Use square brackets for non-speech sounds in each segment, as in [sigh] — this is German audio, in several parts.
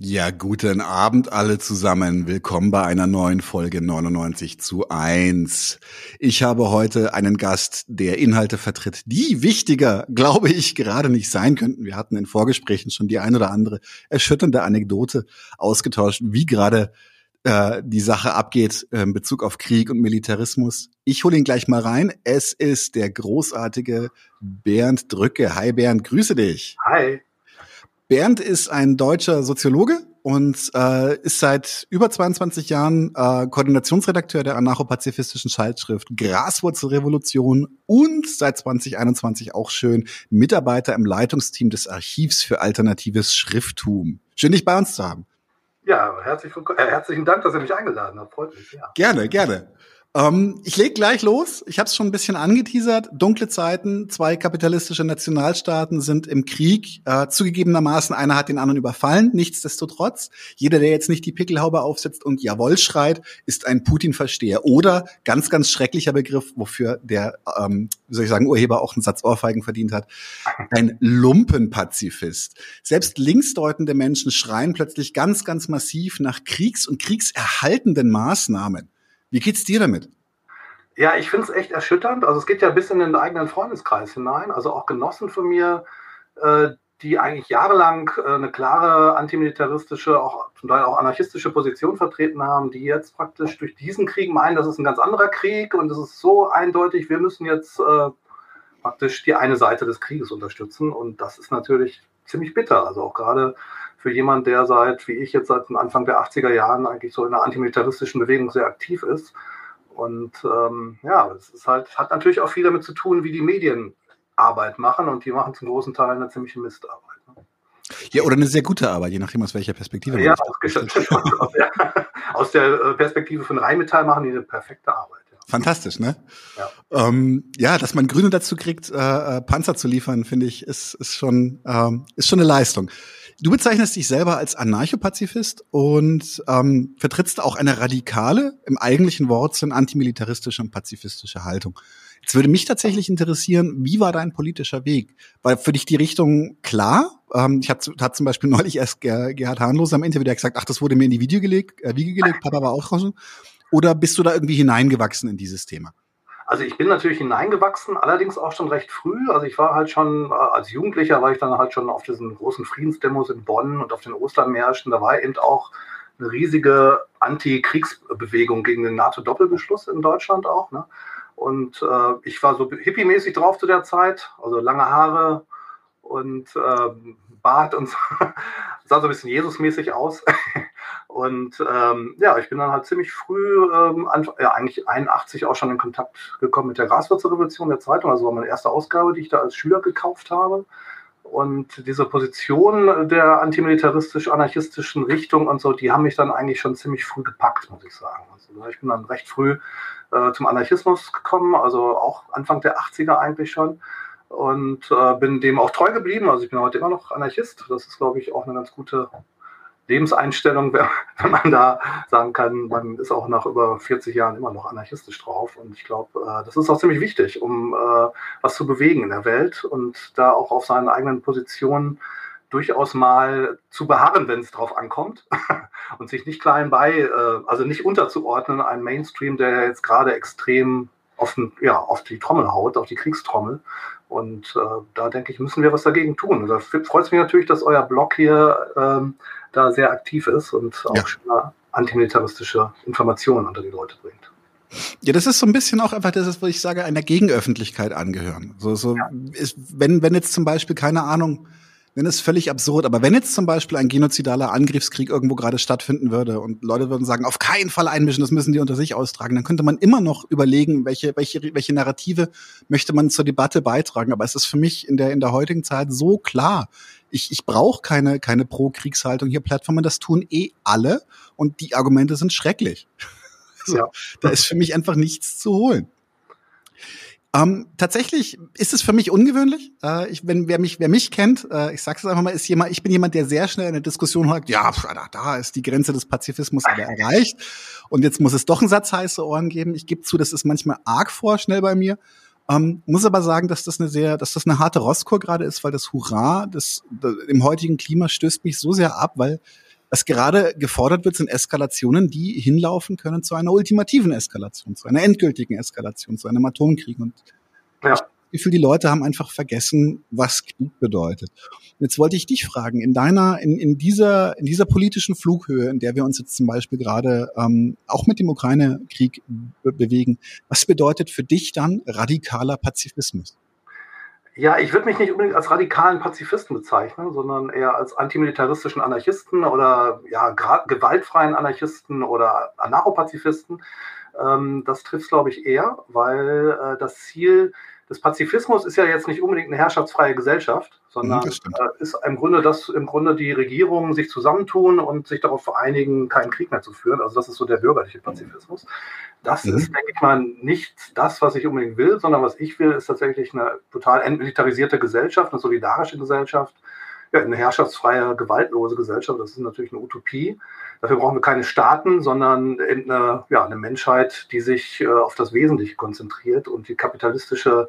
Ja, guten Abend alle zusammen. Willkommen bei einer neuen Folge 99 zu 1. Ich habe heute einen Gast, der Inhalte vertritt, die wichtiger, glaube ich, gerade nicht sein könnten. Wir hatten in Vorgesprächen schon die ein oder andere erschütternde Anekdote ausgetauscht, wie gerade äh, die Sache abgeht äh, in Bezug auf Krieg und Militarismus. Ich hole ihn gleich mal rein. Es ist der großartige Bernd Drücke. Hi Bernd, grüße dich. Hi. Bernd ist ein deutscher Soziologe und äh, ist seit über 22 Jahren äh, Koordinationsredakteur der anarcho-pazifistischen Zeitschrift Graswurzelrevolution und seit 2021 auch schön Mitarbeiter im Leitungsteam des Archivs für alternatives Schrifttum. Schön, dich bei uns zu haben. Ja, herzlich, äh, herzlichen Dank, dass ihr mich eingeladen habt. Freut mich. Ja. Gerne, gerne. Ähm, ich leg gleich los. Ich habe es schon ein bisschen angeteasert. Dunkle Zeiten, zwei kapitalistische Nationalstaaten sind im Krieg. Äh, zugegebenermaßen, einer hat den anderen überfallen. Nichtsdestotrotz, jeder, der jetzt nicht die Pickelhaube aufsetzt und Jawohl schreit, ist ein Putin-Versteher. Oder, ganz, ganz schrecklicher Begriff, wofür der, ähm, wie soll ich sagen, Urheber auch einen Satz Ohrfeigen verdient hat, ein Lumpenpazifist. Selbst linksdeutende Menschen schreien plötzlich ganz, ganz massiv nach Kriegs- und kriegserhaltenden Maßnahmen. Wie geht's dir damit? Ja, ich finde es echt erschütternd. Also es geht ja bis in den eigenen Freundeskreis hinein. Also auch Genossen von mir, äh, die eigentlich jahrelang äh, eine klare antimilitaristische, auch zum Teil auch anarchistische Position vertreten haben, die jetzt praktisch durch diesen Krieg meinen, das ist ein ganz anderer Krieg und es ist so eindeutig, wir müssen jetzt äh, praktisch die eine Seite des Krieges unterstützen. Und das ist natürlich ziemlich bitter. Also auch gerade für jemanden, der seit, wie ich jetzt seit Anfang der 80er Jahren eigentlich so in der antimilitaristischen Bewegung sehr aktiv ist. Und ähm, ja, es ist halt, hat natürlich auch viel damit zu tun, wie die Medien Arbeit machen und die machen zum großen Teil eine ziemliche Mistarbeit. Ne? Ja, oder eine sehr gute Arbeit, je nachdem, aus welcher Perspektive. Ja, aus, [laughs] aus der äh, Perspektive von Rheinmetall machen die eine perfekte Arbeit. Ja. Fantastisch, ne? Ja. Ähm, ja, dass man Grüne dazu kriegt, äh, äh Panzer zu liefern, finde ich, ist, ist, schon, ähm, ist schon eine Leistung. Du bezeichnest dich selber als Anarchopazifist und ähm, vertrittst auch eine radikale, im eigentlichen Wortsinn antimilitaristische und pazifistische Haltung. Jetzt würde mich tatsächlich interessieren, wie war dein politischer Weg? War für dich die Richtung klar? Ähm, ich hatte, hatte zum Beispiel [laughs] neulich erst Gerhard Hahnlos am Interview, der gesagt, ach, das wurde mir in die Video gelegt, äh, Wiege gelegt, Papa war auch draußen. Oder bist du da irgendwie hineingewachsen in dieses Thema? Also ich bin natürlich hineingewachsen, allerdings auch schon recht früh. Also ich war halt schon, äh, als Jugendlicher war ich dann halt schon auf diesen großen Friedensdemos in Bonn und auf den Ostermärschen. Da war eben auch eine riesige Anti-Kriegsbewegung gegen den NATO-Doppelbeschluss in Deutschland auch. Ne? Und äh, ich war so hippie-mäßig drauf zu der Zeit, also lange Haare und äh, Bart und [laughs] so. sah so ein bisschen Jesus-mäßig aus. [laughs] Und ähm, ja, ich bin dann halt ziemlich früh, ähm, ja, eigentlich 81 auch schon in Kontakt gekommen mit der Graswurzelrevolution der Zeitung. Also war meine erste Ausgabe, die ich da als Schüler gekauft habe. Und diese Position der antimilitaristisch-anarchistischen Richtung und so, die haben mich dann eigentlich schon ziemlich früh gepackt, muss ich sagen. Also ich bin dann recht früh äh, zum Anarchismus gekommen, also auch Anfang der 80er eigentlich schon. Und äh, bin dem auch treu geblieben. Also ich bin heute immer noch Anarchist. Das ist, glaube ich, auch eine ganz gute Lebenseinstellung, [laughs] wenn man da sagen kann, man ist auch nach über 40 Jahren immer noch anarchistisch drauf. Und ich glaube, äh, das ist auch ziemlich wichtig, um äh, was zu bewegen in der Welt und da auch auf seinen eigenen Positionen durchaus mal zu beharren, wenn es drauf ankommt [laughs] und sich nicht klein bei, äh, also nicht unterzuordnen, einem Mainstream, der jetzt gerade extrem auf, den, ja, auf die Trommel haut, auf die Kriegstrommel. Und äh, da denke ich, müssen wir was dagegen tun. Da freut es mich natürlich, dass euer Blog hier ähm, da sehr aktiv ist und auch ja. antimilitaristische Informationen unter die Leute bringt. Ja, das ist so ein bisschen auch einfach, das ist, wo ich sage, einer Gegenöffentlichkeit angehören. So, so ja. ist, wenn, wenn jetzt zum Beispiel, keine Ahnung, dann ist völlig absurd. Aber wenn jetzt zum Beispiel ein genozidaler Angriffskrieg irgendwo gerade stattfinden würde und Leute würden sagen, auf keinen Fall einmischen, das müssen die unter sich austragen, dann könnte man immer noch überlegen, welche, welche, welche Narrative möchte man zur Debatte beitragen. Aber es ist für mich in der, in der heutigen Zeit so klar. Ich, ich brauche keine, keine Pro-Kriegshaltung hier Plattformen, das tun eh alle und die Argumente sind schrecklich. [laughs] So, ja. Da ist für mich einfach nichts zu holen. Ähm, tatsächlich ist es für mich ungewöhnlich. Äh, ich, wenn wer mich wer mich kennt, äh, ich sage es einfach mal, ist jemand, ich bin jemand, der sehr schnell in der Diskussion sagt, ja, da, da ist die Grenze des Pazifismus aber erreicht und jetzt muss es doch einen Satz heiße Ohren geben. Ich gebe zu, das ist manchmal arg vorschnell bei mir. Ähm, muss aber sagen, dass das eine sehr, dass das eine harte Rostkur gerade ist, weil das Hurra das, das, im heutigen Klima stößt mich so sehr ab, weil Was gerade gefordert wird, sind Eskalationen, die hinlaufen können zu einer ultimativen Eskalation, zu einer endgültigen Eskalation, zu einem Atomkrieg. Und ja. ich Gefühl, die Leute haben einfach vergessen, was Krieg bedeutet. Und jetzt wollte ich dich fragen, in deiner, in, in dieser, in dieser politischen Flughöhe, in der wir uns jetzt zum Beispiel gerade ähm, auch mit dem Ukraine-Krieg be bewegen, was bedeutet für dich dann radikaler Pazifismus? Ja, ich würde mich nicht unbedingt als radikalen Pazifisten bezeichnen, sondern eher als antimilitaristischen Anarchisten oder ja, gewaltfreien Anarchisten oder Anarchopazifisten. Ähm, das trifft, glaube ich, eher, weil äh, das Ziel des Pazifismus ist ja jetzt nicht unbedingt eine herrschaftsfreie Gesellschaft, sondern äh, ist im Grunde, dass im Grunde die Regierungen sich zusammentun und sich darauf vereinigen, keinen Krieg mehr zu führen. Also das ist so der bürgerliche Pazifismus. Das mhm. ist, denke ich mal, nicht das, was ich unbedingt will, sondern was ich will, ist tatsächlich eine total entmilitarisierte Gesellschaft, eine solidarische Gesellschaft, ja, eine herrschaftsfreie, gewaltlose Gesellschaft. Das ist natürlich eine Utopie. Dafür brauchen wir keine Staaten, sondern eine, ja, eine Menschheit, die sich äh, auf das Wesentliche konzentriert und die kapitalistische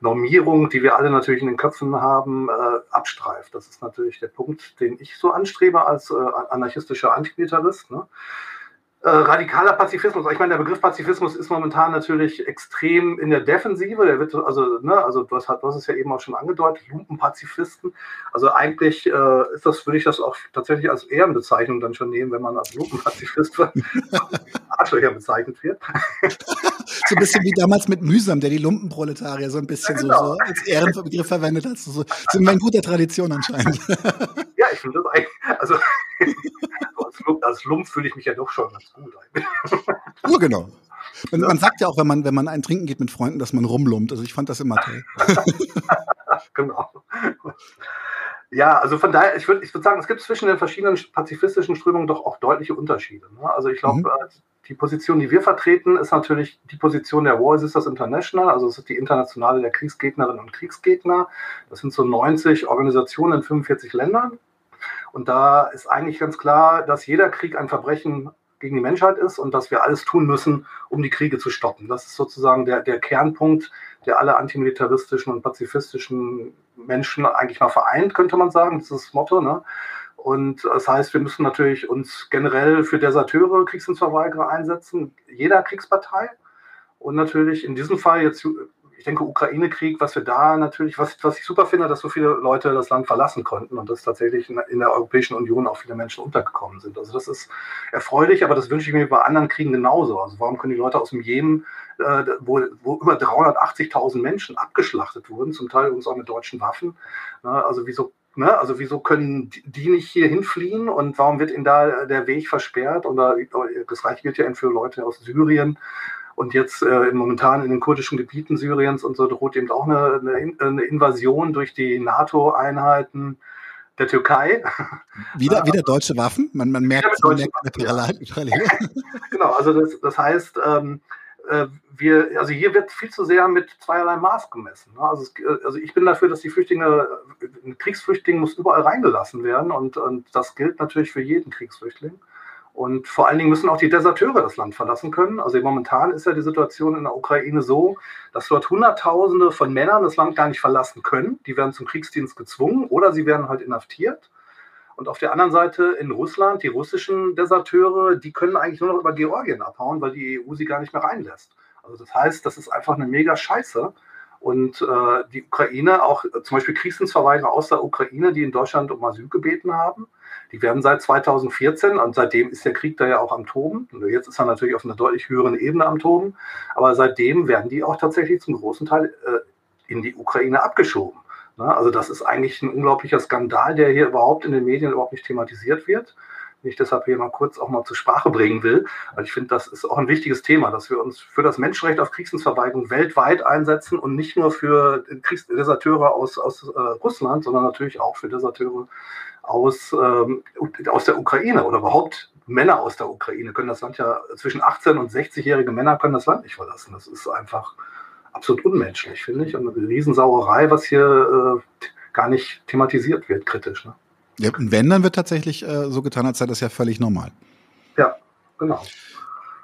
Normierung, die wir alle natürlich in den Köpfen haben, äh, abstreift. Das ist natürlich der Punkt, den ich so anstrebe als äh, anarchistischer Antimilitarist. Ne? Äh, radikaler Pazifismus. Ich meine, der Begriff Pazifismus ist momentan natürlich extrem in der Defensive. Der wird, also, ne, also du hast, du hast es ja eben auch schon angedeutet, Lumpenpazifisten. Also eigentlich äh, ist das, würde ich das auch tatsächlich als Ehrenbezeichnung dann schon nehmen, wenn man als Lumpenpazifist [laughs] Arschlöcher bezeichnet wird. [laughs] so ein bisschen wie damals mit Mühsam, der die Lumpenproletarier so ein bisschen ja, genau. so, so, als Ehrenbegriff verwendet hat. So, wir in guter Tradition anscheinend. ja, ich finde das eigentlich, also als, als Lump fühle ich mich ja doch schon ganz gut. Nur [laughs] genau. Man, man, sagt ja auch, wenn man, wenn man ein Trinken geht mit Freunden, dass man rumlumpt. Also ich fand das immer toll. [laughs] genau. Ja, also von daher, ich würde ich würd sagen, es gibt zwischen den verschiedenen pazifistischen Strömungen doch auch deutliche Unterschiede. Ne? Also ich glaube, mhm. Äh, die Position, die wir vertreten, ist natürlich die Position der War Sisters International, also es ist die Internationale der Kriegsgegnerinnen und Kriegsgegner. Das sind so 90 Organisationen in 45 Ländern. Und da ist eigentlich ganz klar, dass jeder Krieg ein Verbrechen gegen die Menschheit ist und dass wir alles tun müssen, um die Kriege zu stoppen. Das ist sozusagen der, der Kernpunkt, der alle antimilitaristischen und pazifistischen Menschen eigentlich mal vereint, könnte man sagen. Das ist das Motto. Ne? Und das heißt, wir müssen natürlich uns generell für Deserteure, Kriegsdienstverweigerer einsetzen, jeder Kriegspartei. Und natürlich in diesem Fall jetzt ich denke, Ukraine-Krieg, was wir da natürlich, was, was ich super finde, dass so viele Leute das Land verlassen konnten und dass tatsächlich in, der Europäischen Union auch viele Menschen untergekommen sind. Also das ist erfreulich, aber das wünsche ich mir bei anderen Kriegen genauso. Also warum können die Leute aus dem Jemen, äh, wo, wo über 380.000 Menschen abgeschlachtet wurden, zum Teil übrigens auch mit deutschen Waffen, ne? also wieso Ne? Also wieso können die nicht hier hinfliehen und warum wird ihnen da der Weg versperrt? Oder das Reich gilt ja für Leute aus Syrien und jetzt äh, momentan in den kurdischen Gebieten Syriens und so droht eben auch eine, eine Invasion durch die NATO-Einheiten der Türkei. Wieder, [laughs] wieder deutsche Waffen? Man, man merkt, man merkt eine Parallele. [laughs] genau, also das, das heißt, ähm, äh, wir, also hier wird viel zu sehr mit zweierlei Maß gemessen. Ne? Also, es, äh, also ich bin dafür, dass die Flüchtlinge, ein Kriegsflüchtling muss überall reingelassen werden und, und das gilt natürlich für jeden Kriegsflüchtling. Und vor allen Dingen müssen auch die Deserteure das Land verlassen können. Also momentan ist ja die Situation in der Ukraine so, dass dort Hunderttausende von Männern das Land gar nicht verlassen können. Die werden zum Kriegsdienst gezwungen oder sie werden halt inhaftiert. Und auf der anderen Seite in Russland, die russischen Deserteure, die können eigentlich nur noch über Georgien abhauen, weil die EU sie gar nicht mehr reinlässt. Also das heißt, das ist einfach eine mega Scheiße. Und äh, die Ukraine, auch äh, zum Beispiel Kriegsdienstverweigerer aus der Ukraine, die in Deutschland um Asyl gebeten haben, die werden seit 2014 und seitdem ist der Krieg da ja auch am Toben. Jetzt ist er natürlich auf einer deutlich höheren Ebene am Toben, aber seitdem werden die auch tatsächlich zum großen Teil äh, in die Ukraine abgeschoben. Ne? Also das ist eigentlich ein unglaublicher Skandal, der hier überhaupt in den Medien überhaupt nicht thematisiert wird ich deshalb hier mal kurz auch mal zur Sprache bringen will, weil ich finde, das ist auch ein wichtiges Thema, dass wir uns für das Menschenrecht auf Kriegsdienstverweigerung weltweit einsetzen und nicht nur für Kriegsdeserteure aus, aus äh, Russland, sondern natürlich auch für Deserteure aus, ähm, aus der Ukraine oder überhaupt Männer aus der Ukraine können das Land ja, zwischen 18 und 60-jährige Männer können das Land nicht verlassen. Das ist einfach absolut unmenschlich, finde ich. Und eine Riesensauerei, was hier äh, gar nicht thematisiert wird, kritisch. Ne? Ja, und wenn, dann wird tatsächlich äh, so getan, als sei das ja völlig normal. Ja, genau.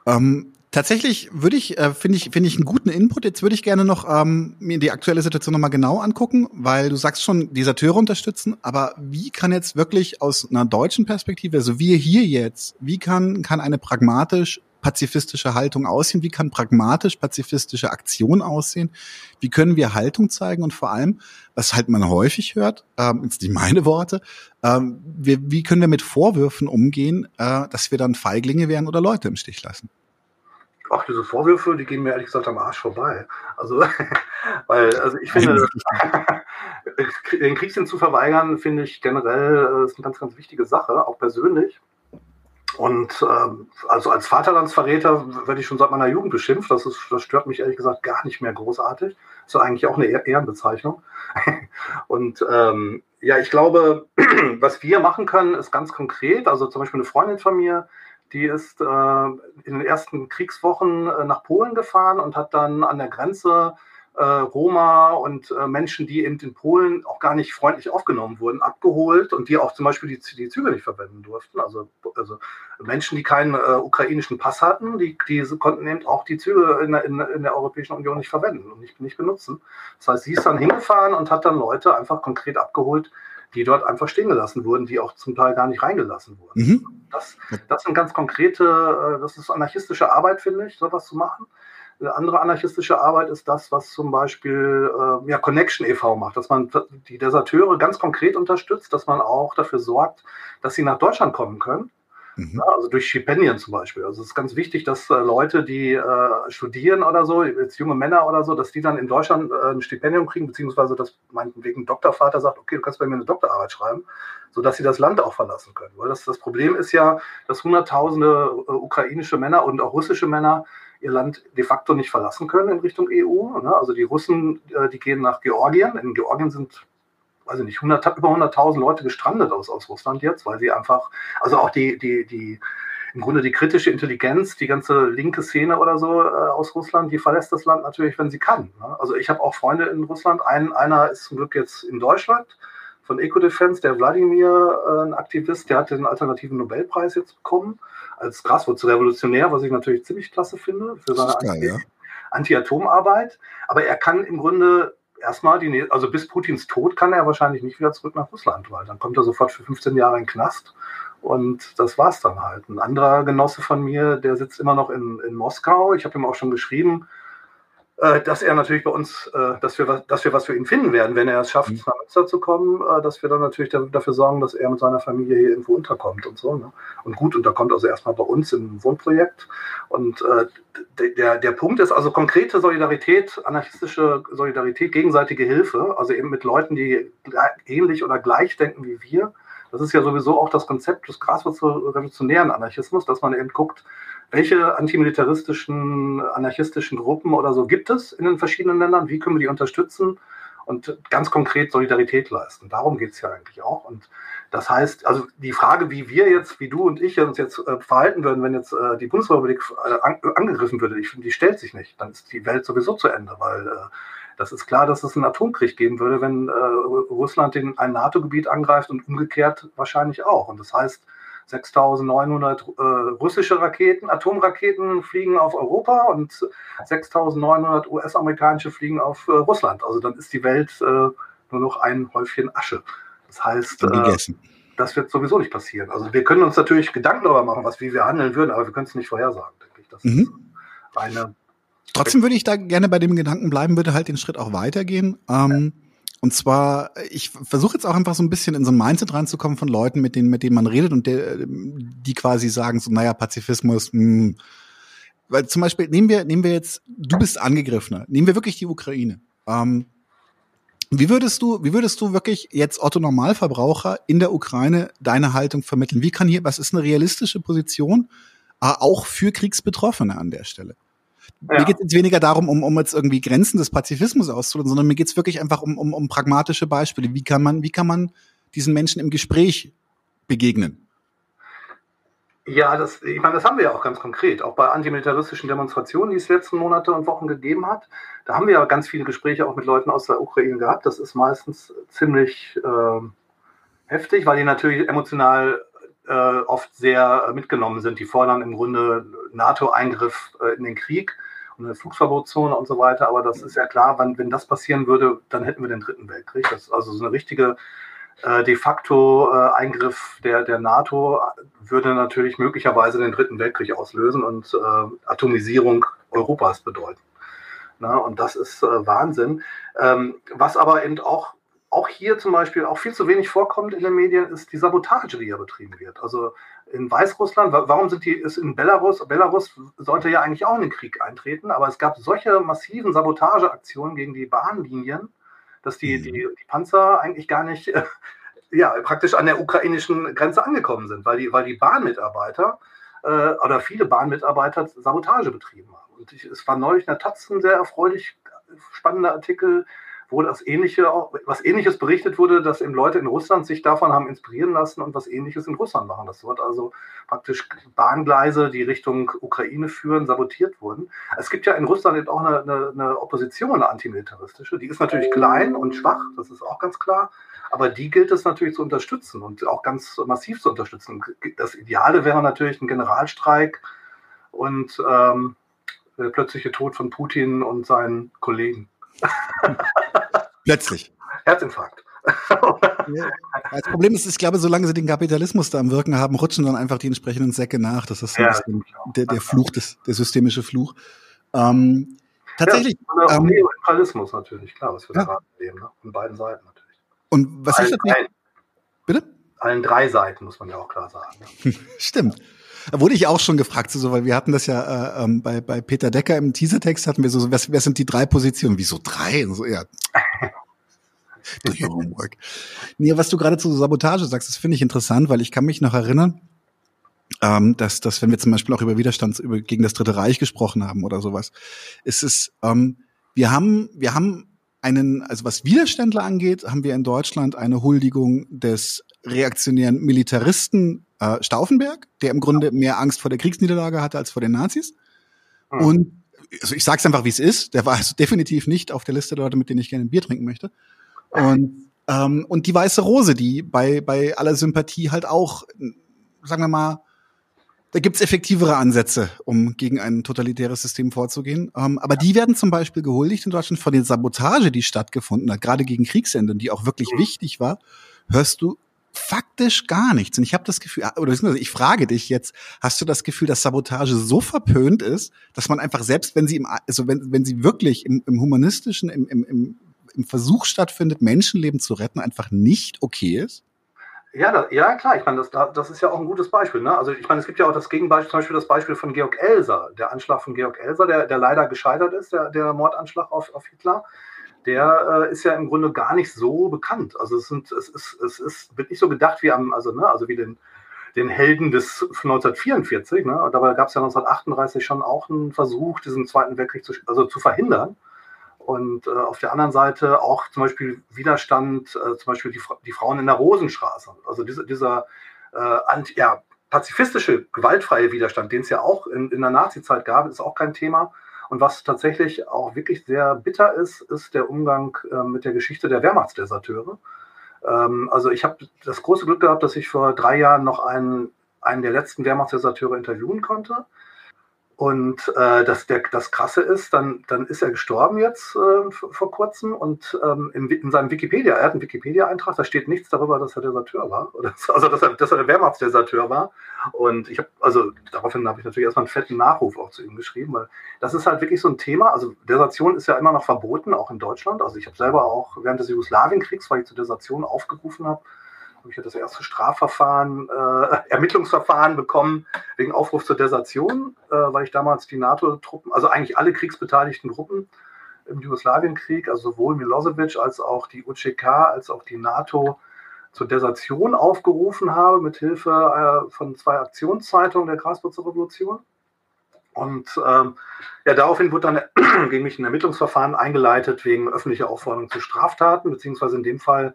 Ähm, Tatsächlich würde ich, äh, finde ich, finde ich einen guten Input. Jetzt würde ich gerne noch ähm, mir die aktuelle Situation nochmal genau angucken, weil du sagst schon, Deserteure unterstützen, aber wie kann jetzt wirklich aus einer deutschen Perspektive, also wir hier jetzt, wie kann, kann eine pragmatisch pazifistische Haltung aussehen? Wie kann pragmatisch pazifistische Aktion aussehen? Wie können wir Haltung zeigen? Und vor allem, was halt man häufig hört, ähm, jetzt nicht meine Worte, ähm, wir, wie können wir mit Vorwürfen umgehen, äh, dass wir dann Feiglinge wären oder Leute im Stich lassen? Ach, diese Vorwürfe, die gehen mir ehrlich gesagt am Arsch vorbei. Also, [laughs] weil, also ich finde, [laughs] den Kriegssinn zu verweigern, finde ich generell äh, ist eine ganz, ganz wichtige Sache, auch persönlich. Und ähm, also als Vaterlandsverräter werde ich schon seit meiner Jugend beschimpft. Das, ist, das stört mich ehrlich gesagt gar nicht mehr großartig. Ist eigentlich auch eine Ehrenbezeichnung. [laughs] Und ähm, ja, ich glaube, [clears throat] was wir machen können, ist ganz konkret. Also zum Beispiel eine Freundin von mir, die ist äh, in den ersten Kriegswochen äh, nach Polen gefahren und hat dann an der Grenze äh, Roma und äh, Menschen, die eben in Polen auch gar nicht freundlich aufgenommen wurden, abgeholt und die auch zum Beispiel die, die Züge nicht verwenden durften. Also, also Menschen, die keinen äh, ukrainischen Pass hatten, die, die konnten eben auch die Züge in der, in, in der Europäischen Union nicht verwenden und nicht, nicht benutzen. Das heißt, sie ist dann hingefahren und hat dann Leute einfach konkret abgeholt, die dort einfach stehen gelassen wurden, die auch zum Teil gar nicht reingelassen wurden. Mhm. Das, das sind ganz konkrete, äh, das ist anarchistische Arbeit, finde ich, sowas zu machen. Eine andere anarchistische Arbeit ist das, was zum Beispiel äh, ja, Connection e.V. macht, dass man die Deserteure ganz konkret unterstützt, dass man auch dafür sorgt, dass sie nach Deutschland kommen können. Mhm. Ja, also durch Stipendien zum Beispiel. Also es ist ganz wichtig, dass äh, Leute, die äh, studieren oder so, jetzt junge Männer oder so, dass die dann in Deutschland äh, ein Stipendium kriegen, beziehungsweise dass meinetwegen ein Doktorvater sagt, okay, du kannst bei mir eine Doktorarbeit schreiben, sodass sie das Land auch verlassen können. Weil das, das Problem ist ja, dass hunderttausende äh, ukrainische Männer und auch russische Männer ihr Land de facto nicht verlassen können in Richtung EU. Ne? Also die Russen, äh, die gehen nach Georgien. In Georgien sind, weiß ich nicht, 100, über 100.000 Leute gestrandet aus, aus Russland jetzt, weil sie einfach, also auch die, die, die, im Grunde die kritische Intelligenz, die ganze linke Szene oder so äh, aus Russland, die verlässt das Land natürlich, wenn sie kann. Ne? Also ich habe auch Freunde in Russland. Ein, einer ist zum Glück jetzt in Deutschland von Ecodefense, der Wladimir, äh, ein Aktivist, der hat den alternativen Nobelpreis jetzt bekommen als Graswurzelrevolutionär, was ich natürlich ziemlich klasse finde für seine geil, ja. Anti-Atomarbeit. Aber er kann im Grunde erstmal, die, also bis Putins Tod kann er wahrscheinlich nicht wieder zurück nach Russland, weil dann kommt er sofort für 15 Jahre in den Knast. Und das war's dann halt. Ein anderer Genosse von mir, der sitzt immer noch in, in Moskau. Ich habe ihm auch schon geschrieben, dass er natürlich bei uns, äh, dass, wir, dass wir was für ihn finden werden, wenn er es schafft, mhm. nach Münster zu kommen, äh, dass wir dann natürlich dafür sorgen, dass er mit seiner Familie hier irgendwo unterkommt und so. Ne? Und gut unterkommt also erstmal bei uns im Wohnprojekt. Und äh, der, der Punkt ist also konkrete Solidarität, anarchistische Solidarität, gegenseitige Hilfe, also eben mit Leuten, die ähnlich oder gleich denken wie wir. Das ist ja sowieso auch das Konzept des graswurzelrevolutionären Anarchismus, dass man eben guckt, welche antimilitaristischen, anarchistischen Gruppen oder so gibt es in den verschiedenen Ländern? Wie können wir die unterstützen? Und ganz konkret Solidarität leisten. Darum geht es ja eigentlich auch. Und das heißt, also die Frage, wie wir jetzt, wie du und ich uns jetzt äh, verhalten würden, wenn jetzt äh, die Bundesrepublik äh, an, angegriffen würde, ich die stellt sich nicht. Dann ist die Welt sowieso zu Ende, weil äh, das ist klar, dass es einen Atomkrieg geben würde, wenn äh, Russland in ein NATO-Gebiet angreift und umgekehrt wahrscheinlich auch. Und das heißt, 6900 äh, russische Raketen, Atomraketen fliegen auf Europa und 6900 US-amerikanische fliegen auf äh, Russland. Also dann ist die Welt äh, nur noch ein Häufchen Asche. Das heißt, äh, das wird sowieso nicht passieren. Also wir können uns natürlich Gedanken darüber machen, was wie wir handeln würden, aber wir können es nicht vorhersagen, denke ich. Das mhm. ist eine Trotzdem würde ich da gerne bei dem Gedanken bleiben, würde halt den Schritt auch weitergehen. Ähm, ja und zwar, ich versuche jetzt auch einfach so ein bisschen in so ein Mindset reinzukommen von Leuten, mit denen, mit denen man redet und der, die quasi sagen so, naja, Pazifismus, mh. Hm. weil zum Beispiel nehmen wir, nehmen wir jetzt, du bist Angegriffener, nehmen wir wirklich die Ukraine. Ähm, wie würdest du, wie würdest du wirklich jetzt Otto Normalverbraucher in der Ukraine deine Haltung vermitteln? Wie kann hier, was ist eine realistische Position, äh, auch für Kriegsbetroffene an der Stelle? Ja. Mir geht es weniger darum, um, um jetzt irgendwie Grenzen des Pazifismus auszuloten, sondern mir geht es wirklich einfach um, um, um pragmatische Beispiele. Wie kann man, wie kann man diesen Menschen im Gespräch begegnen? Ja, das, ich meine, das haben wir ja auch ganz konkret, auch bei antimilitaristischen Demonstrationen, die es letzten Monate und Wochen gegeben hat. Da haben wir ja ganz viele Gespräche auch mit Leuten aus der Ukraine gehabt. Das ist meistens ziemlich äh, heftig, weil die natürlich emotional äh, oft sehr mitgenommen sind. Die fordern im Grunde NATO-Eingriff äh, in den Krieg und eine Flugverbotszone und so weiter. Aber das ist ja klar, wenn, wenn das passieren würde, dann hätten wir den dritten Weltkrieg. Das ist also so eine richtige äh, de facto äh, Eingriff der, der NATO würde natürlich möglicherweise den dritten Weltkrieg auslösen und äh, Atomisierung Europas bedeuten. Na, und das ist äh, Wahnsinn. Ähm, was aber eben auch, auch hier zum Beispiel auch viel zu wenig vorkommt in den Medien, ist die Sabotage, die ja betrieben wird. Also in Weißrussland, warum sind die, ist in Belarus, Belarus sollte ja eigentlich auch in den Krieg eintreten, aber es gab solche massiven Sabotageaktionen gegen die Bahnlinien, dass die, mhm. die, die Panzer eigentlich gar nicht äh, ja, praktisch an der ukrainischen Grenze angekommen sind, weil die, weil die Bahnmitarbeiter äh, oder viele Bahnmitarbeiter Sabotage betrieben haben. Und ich, es war neulich in der Taz ein sehr erfreulich spannender Artikel, wo das Ähnliche, was Ähnliches berichtet wurde, dass eben Leute in Russland sich davon haben inspirieren lassen und was Ähnliches in Russland machen. Das wird also praktisch Bahngleise, die Richtung Ukraine führen, sabotiert wurden. Es gibt ja in Russland eben auch eine, eine, eine Opposition, eine antimilitaristische. Die ist natürlich klein und schwach, das ist auch ganz klar. Aber die gilt es natürlich zu unterstützen und auch ganz massiv zu unterstützen. Das Ideale wäre natürlich ein Generalstreik und ähm, der plötzliche Tod von Putin und seinen Kollegen. [laughs] Plötzlich. Herzinfarkt. [laughs] Das Problem ist, ich glaube, solange sie den Kapitalismus da am Wirken haben, rutschen dann einfach die entsprechenden Säcke nach. Das ist so ja, der, der, Fluch, des, der systemische Fluch. Ähm, tatsächlich. Ja, ähm, Neoliberalismus natürlich, klar, was wir ja. da erleben, ne? von beiden Seiten natürlich. Und was allen, ich tatsächlich. Bitte? Allen drei Seiten, muss man ja auch klar sagen. Ne? [laughs] Stimmt. Da wurde ich auch schon gefragt, so, weil wir hatten das ja äh, ähm, bei, bei Peter Decker im Teasertext hatten wir so, was, wer sind die drei Positionen? Wieso drei? Und so, ja. [laughs] Do your homework. Nee, was du gerade zu Sabotage sagst, das finde ich interessant, weil ich kann mich noch erinnern, ähm, dass, dass wenn wir zum Beispiel auch über Widerstand über, gegen das Dritte Reich gesprochen haben oder sowas, ist es, ähm, wir haben, wir haben einen, also was Widerständler angeht, haben wir in Deutschland eine Huldigung des reaktionären Militaristen äh, Stauffenberg, der im Grunde mehr Angst vor der Kriegsniederlage hatte als vor den Nazis. Mhm. Und also ich sage es einfach, wie es ist. Der war also definitiv nicht auf der Liste der Leute, mit denen ich gerne ein Bier trinken möchte. Und ähm, und die weiße Rose, die bei bei aller Sympathie halt auch, sagen wir mal, da gibt's effektivere Ansätze, um gegen ein totalitäres System vorzugehen. Ähm, aber die werden zum Beispiel gehuldigt in Deutschland von der Sabotage, die stattgefunden hat, gerade gegen Kriegsende, die auch wirklich mhm. wichtig war, hörst du faktisch gar nichts. Und ich habe das Gefühl, oder ich frage dich jetzt, hast du das Gefühl, dass Sabotage so verpönt ist, dass man einfach selbst, wenn sie im, also wenn, wenn sie wirklich im, im humanistischen, im, im, im Versuch stattfindet, Menschenleben zu retten, einfach nicht okay ist? Ja, da, ja, klar. Ich meine, das, das ist ja auch ein gutes Beispiel. Ne? Also ich meine, es gibt ja auch das Gegenbeispiel, zum Beispiel das Beispiel von Georg Elser, der Anschlag von Georg Elser, der, der leider gescheitert ist, der, der Mordanschlag auf, auf Hitler. Der äh, ist ja im Grunde gar nicht so bekannt. Also es, sind, es, ist, es ist, wird nicht so gedacht wie am, also, ne, also wie den, den Helden des 1944. Ne? Dabei gab es ja 1938 schon auch einen Versuch, diesen Zweiten Weltkrieg zu, also zu verhindern. Und äh, auf der anderen Seite auch zum Beispiel Widerstand, äh, zum Beispiel die, die, Frauen in der Rosenstraße. Also diese, dieser äh, anti, ja, pazifistische, gewaltfreie Widerstand, den es ja auch in, in der Nazi-Zeit gab, ist auch kein Thema. Und was tatsächlich auch wirklich sehr bitter ist, ist der Umgang äh, mit der Geschichte der Wehrmachtsdeserteure. Ähm, also ich habe das große Glück gehabt, dass ich vor drei Jahren noch einen, einen der letzten Wehrmachtsdeserteure interviewen konnte. Und äh, das, der, das Krasse ist, dann, dann ist er gestorben jetzt äh, vor kurzem und ähm, in, in seinem Wikipedia, er hat einen Wikipedia-Eintrag, da steht nichts darüber, dass er Deserteur war. [laughs] Oder, also dass er, dass er der Wehrmachtsdeserteur war. Und ich habe, also daraufhin habe ich natürlich erstmal einen fetten Nachruf auch zu ihm geschrieben, weil das ist halt wirklich so ein Thema. Also Desertion ist ja immer noch verboten, auch in Deutschland. Also ich habe selber auch während des Jugoslawienkriegs, weil ich zur Desertion aufgerufen habe, habe ich das erste Strafverfahren, äh, Ermittlungsverfahren bekommen wegen Aufruf zur Desertion, äh, weil ich damals die NATO-Truppen, also eigentlich alle kriegsbeteiligten Gruppen im Jugoslawienkrieg, also sowohl Milosevic als auch die UCK, als auch die NATO zur Desertion aufgerufen habe, mit Hilfe äh, von zwei Aktionszeitungen der Graswurzer Revolution. Und ähm, ja, daraufhin wurde dann [clears throat] gegen mich ein Ermittlungsverfahren eingeleitet wegen öffentlicher Aufforderung zu Straftaten, beziehungsweise in dem Fall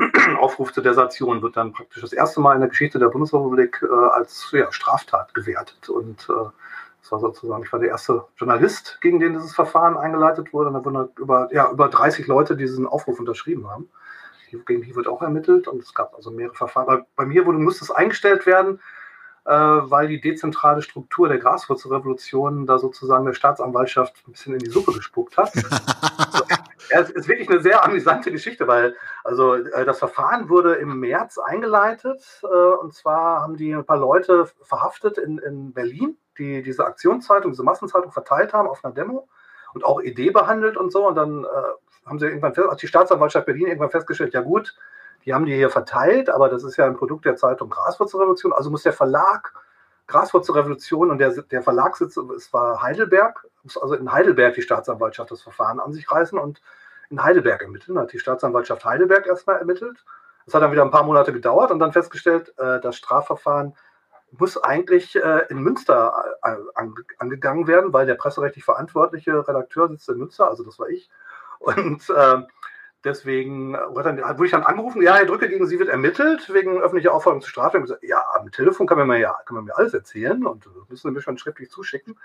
[clears throat] Aufruf zur Desertion wird dann praktisch das erste Mal in der Geschichte der Bundesrepublik äh, als ja, Straftat gewertet. Und äh, das war sozusagen, ich war der erste Journalist, gegen den dieses Verfahren eingeleitet wurde. Und da wurden über, ja, über 30 Leute, die diesen Aufruf unterschrieben haben. gegen die wird auch ermittelt und es gab also mehrere Verfahren. Bei, bei mir wurde, musste es eingestellt werden, äh, weil die dezentrale Struktur der Graswurzelrevolution da sozusagen der Staatsanwaltschaft ein bisschen in die Suppe gespuckt hat. [laughs] also, es ist wirklich eine sehr amüsante Geschichte, weil also äh, das Verfahren wurde im März eingeleitet äh, und zwar haben die ein paar Leute verhaftet in, in Berlin, die diese Aktionszeitung, diese Massenzeitung verteilt haben auf einer Demo und auch Idee behandelt und so. Und dann äh, haben sie irgendwann fest, hat die Staatsanwaltschaft Berlin irgendwann festgestellt, ja gut, die haben die hier verteilt, aber das ist ja ein Produkt der Zeitung Graswurzelrevolution, also muss der Verlag Graswurzelrevolution und der, der Verlagssitz es war Heidelberg, muss also in Heidelberg die Staatsanwaltschaft das Verfahren an sich reißen und in Heidelberg ermitteln. Hat die Staatsanwaltschaft Heidelberg erstmal ermittelt. Das hat dann wieder ein paar Monate gedauert und dann festgestellt, äh, das Strafverfahren muss eigentlich äh, in Münster äh, angegangen werden, weil der presserechtlich verantwortliche Redakteur sitzt in Münster, also das war ich. Und äh, deswegen wurde, ich dann angerufen, ja, Herr Drücke, gegen Sie wird ermittelt wegen öffentlicher Aufforderung zur Strafe. Ja, am Telefon kann man mir ja kann man mir alles erzählen und müssen Sie mir schon schriftlich zuschicken.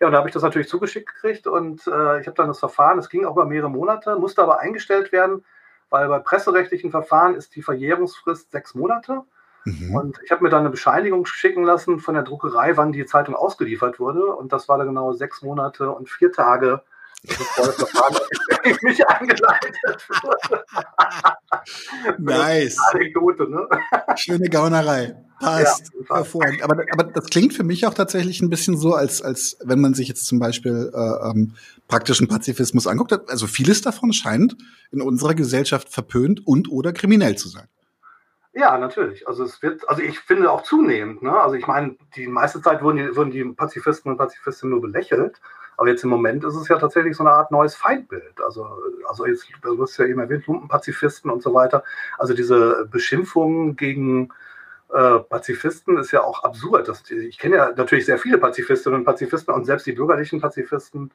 Ja, und da habe ich das natürlich zugeschickt gekriegt und äh, ich habe dann das Verfahren, es ging auch über mehrere Monate, musste aber eingestellt werden, weil bei presserechtlichen Verfahren ist die Verjährungsfrist sechs Monate. Mhm. Und ich habe mir dann eine Bescheinigung schicken lassen von der Druckerei, wann die Zeitung ausgeliefert wurde. Und das war dann genau sechs Monate und vier Tage das Verfahren mich eingeleitet wurde. nice. Anekdote, ne? Schöne Gaunerei. Passt. Ja, hervorragend. Aber, aber das klingt für mich auch tatsächlich ein bisschen so, als, als wenn man sich jetzt zum Beispiel äh, ähm, praktischen Pazifismus anguckt. Also vieles davon scheint in unserer Gesellschaft verpönt und oder kriminell zu sein. Ja, natürlich. Also es wird, also ich finde auch zunehmend, ne? Also ich meine, die meiste Zeit wurden die, wurden die Pazifisten und Pazifistinnen nur belächelt. Aber jetzt im Moment ist es ja tatsächlich so eine Art neues Feindbild. Also, also jetzt, du hast ja eben erwähnt, Lumpenpazifisten und so weiter. Also diese Beschimpfungen gegen äh, Pazifisten ist ja auch absurd. Das, ich kenne ja natürlich sehr viele Pazifistinnen und Pazifisten und selbst die bürgerlichen Pazifisten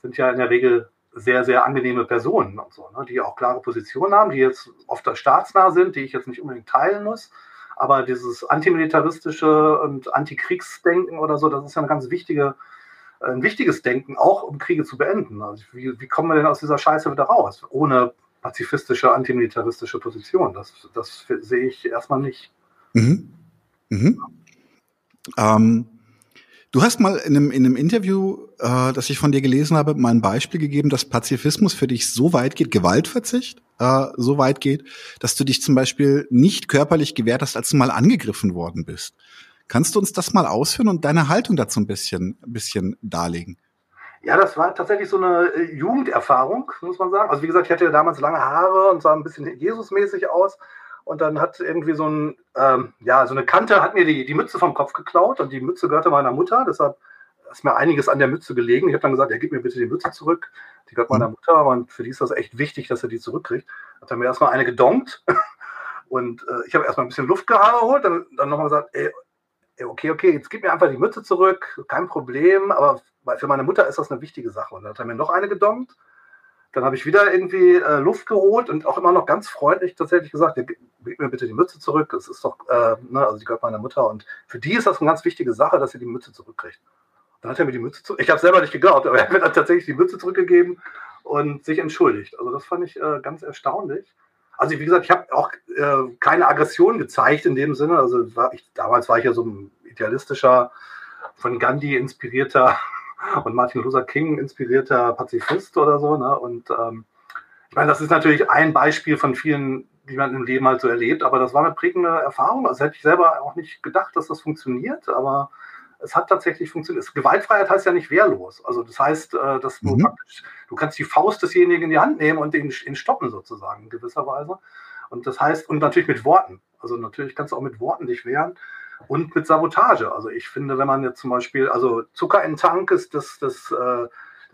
sind ja in der Regel sehr, sehr angenehme Personen und so, ne, die auch klare Positionen haben, die jetzt oft staatsnah sind, die ich jetzt nicht unbedingt teilen muss. Aber dieses antimilitaristische und Antikriegsdenken oder so, das ist ja eine ganz wichtige ein wichtiges Denken, auch um Kriege zu beenden. Also wie, wie kommen wir denn aus dieser Scheiße wieder raus? Ohne pazifistische, antimilitaristische Position. Das, das sehe ich erstmal nicht. Mhm. Mhm. Ähm, du hast mal in einem, in einem Interview, äh, das ich von dir gelesen habe, mal ein Beispiel gegeben, dass Pazifismus für dich so weit geht, Gewaltverzicht äh, so weit geht, dass du dich zum Beispiel nicht körperlich gewehrt hast, als du mal angegriffen worden bist. Kannst du uns das mal ausführen und deine Haltung dazu ein bisschen, ein bisschen darlegen? Ja, das war tatsächlich so eine äh, Jugenderfahrung, muss man sagen. Also wie gesagt, ich hatte ja damals lange Haare und sah ein bisschen Jesusmäßig aus. Und dann hat irgendwie so ein, ähm, ja, so eine Kante hat mir die, die Mütze vom Kopf geklaut und die Mütze gehörte meiner Mutter. Deshalb ist mir einiges an der Mütze gelegen. Ich habe dann gesagt, ja, gib mir bitte die Mütze zurück. Die gehört meiner Mutter und für die ist das echt wichtig, dass er die zurückkriegt. Hat er mir erstmal eine gedonkt [laughs] und äh, ich habe erstmal ein bisschen Luft geholt, dann, dann nochmal gesagt, ey, okay, okay, jetzt gib mir einfach die Mütze zurück, kein Problem, aber für meine Mutter ist das eine wichtige Sache. Und dann hat er mir noch eine gedonkt. Dann habe ich wieder irgendwie äh, Luft geholt und auch immer noch ganz freundlich tatsächlich gesagt, gib mir bitte die Mütze zurück. Das ist doch, äh, ne, also die gehört meiner Mutter. Und für die ist das eine ganz wichtige Sache, dass sie die Mütze zurückkriegt. Dann hat er mir die Mütze zurück. Ich habe selber nicht geglaubt, aber er hat mir dann tatsächlich die Mütze zurückgegeben und sich entschuldigt. Also das fand ich äh, ganz erstaunlich. Also wie gesagt, ich habe auch äh, keine Aggression gezeigt in dem Sinne. Also war ich, damals war ich ja so ein idealistischer, von Gandhi inspirierter [laughs] und Martin Luther King inspirierter Pazifist oder so. Ne? Und ähm, ich meine, das ist natürlich ein Beispiel von vielen, die man im Leben halt so erlebt, aber das war eine prägende Erfahrung. Also hätte ich selber auch nicht gedacht, dass das funktioniert, aber es hat tatsächlich funktioniert. Gewaltfreiheit heißt ja nicht wehrlos. Also das heißt, äh, dass du mhm. praktisch, du kannst die Faust desjenigen in die Hand nehmen und ihn, ihn stoppen sozusagen in gewisser Weise. Und das heißt, und natürlich mit Worten. Also natürlich kannst du auch mit Worten dich wehren und mit Sabotage. Also ich finde, wenn man jetzt zum Beispiel, also Zucker in Tank ist das, das äh,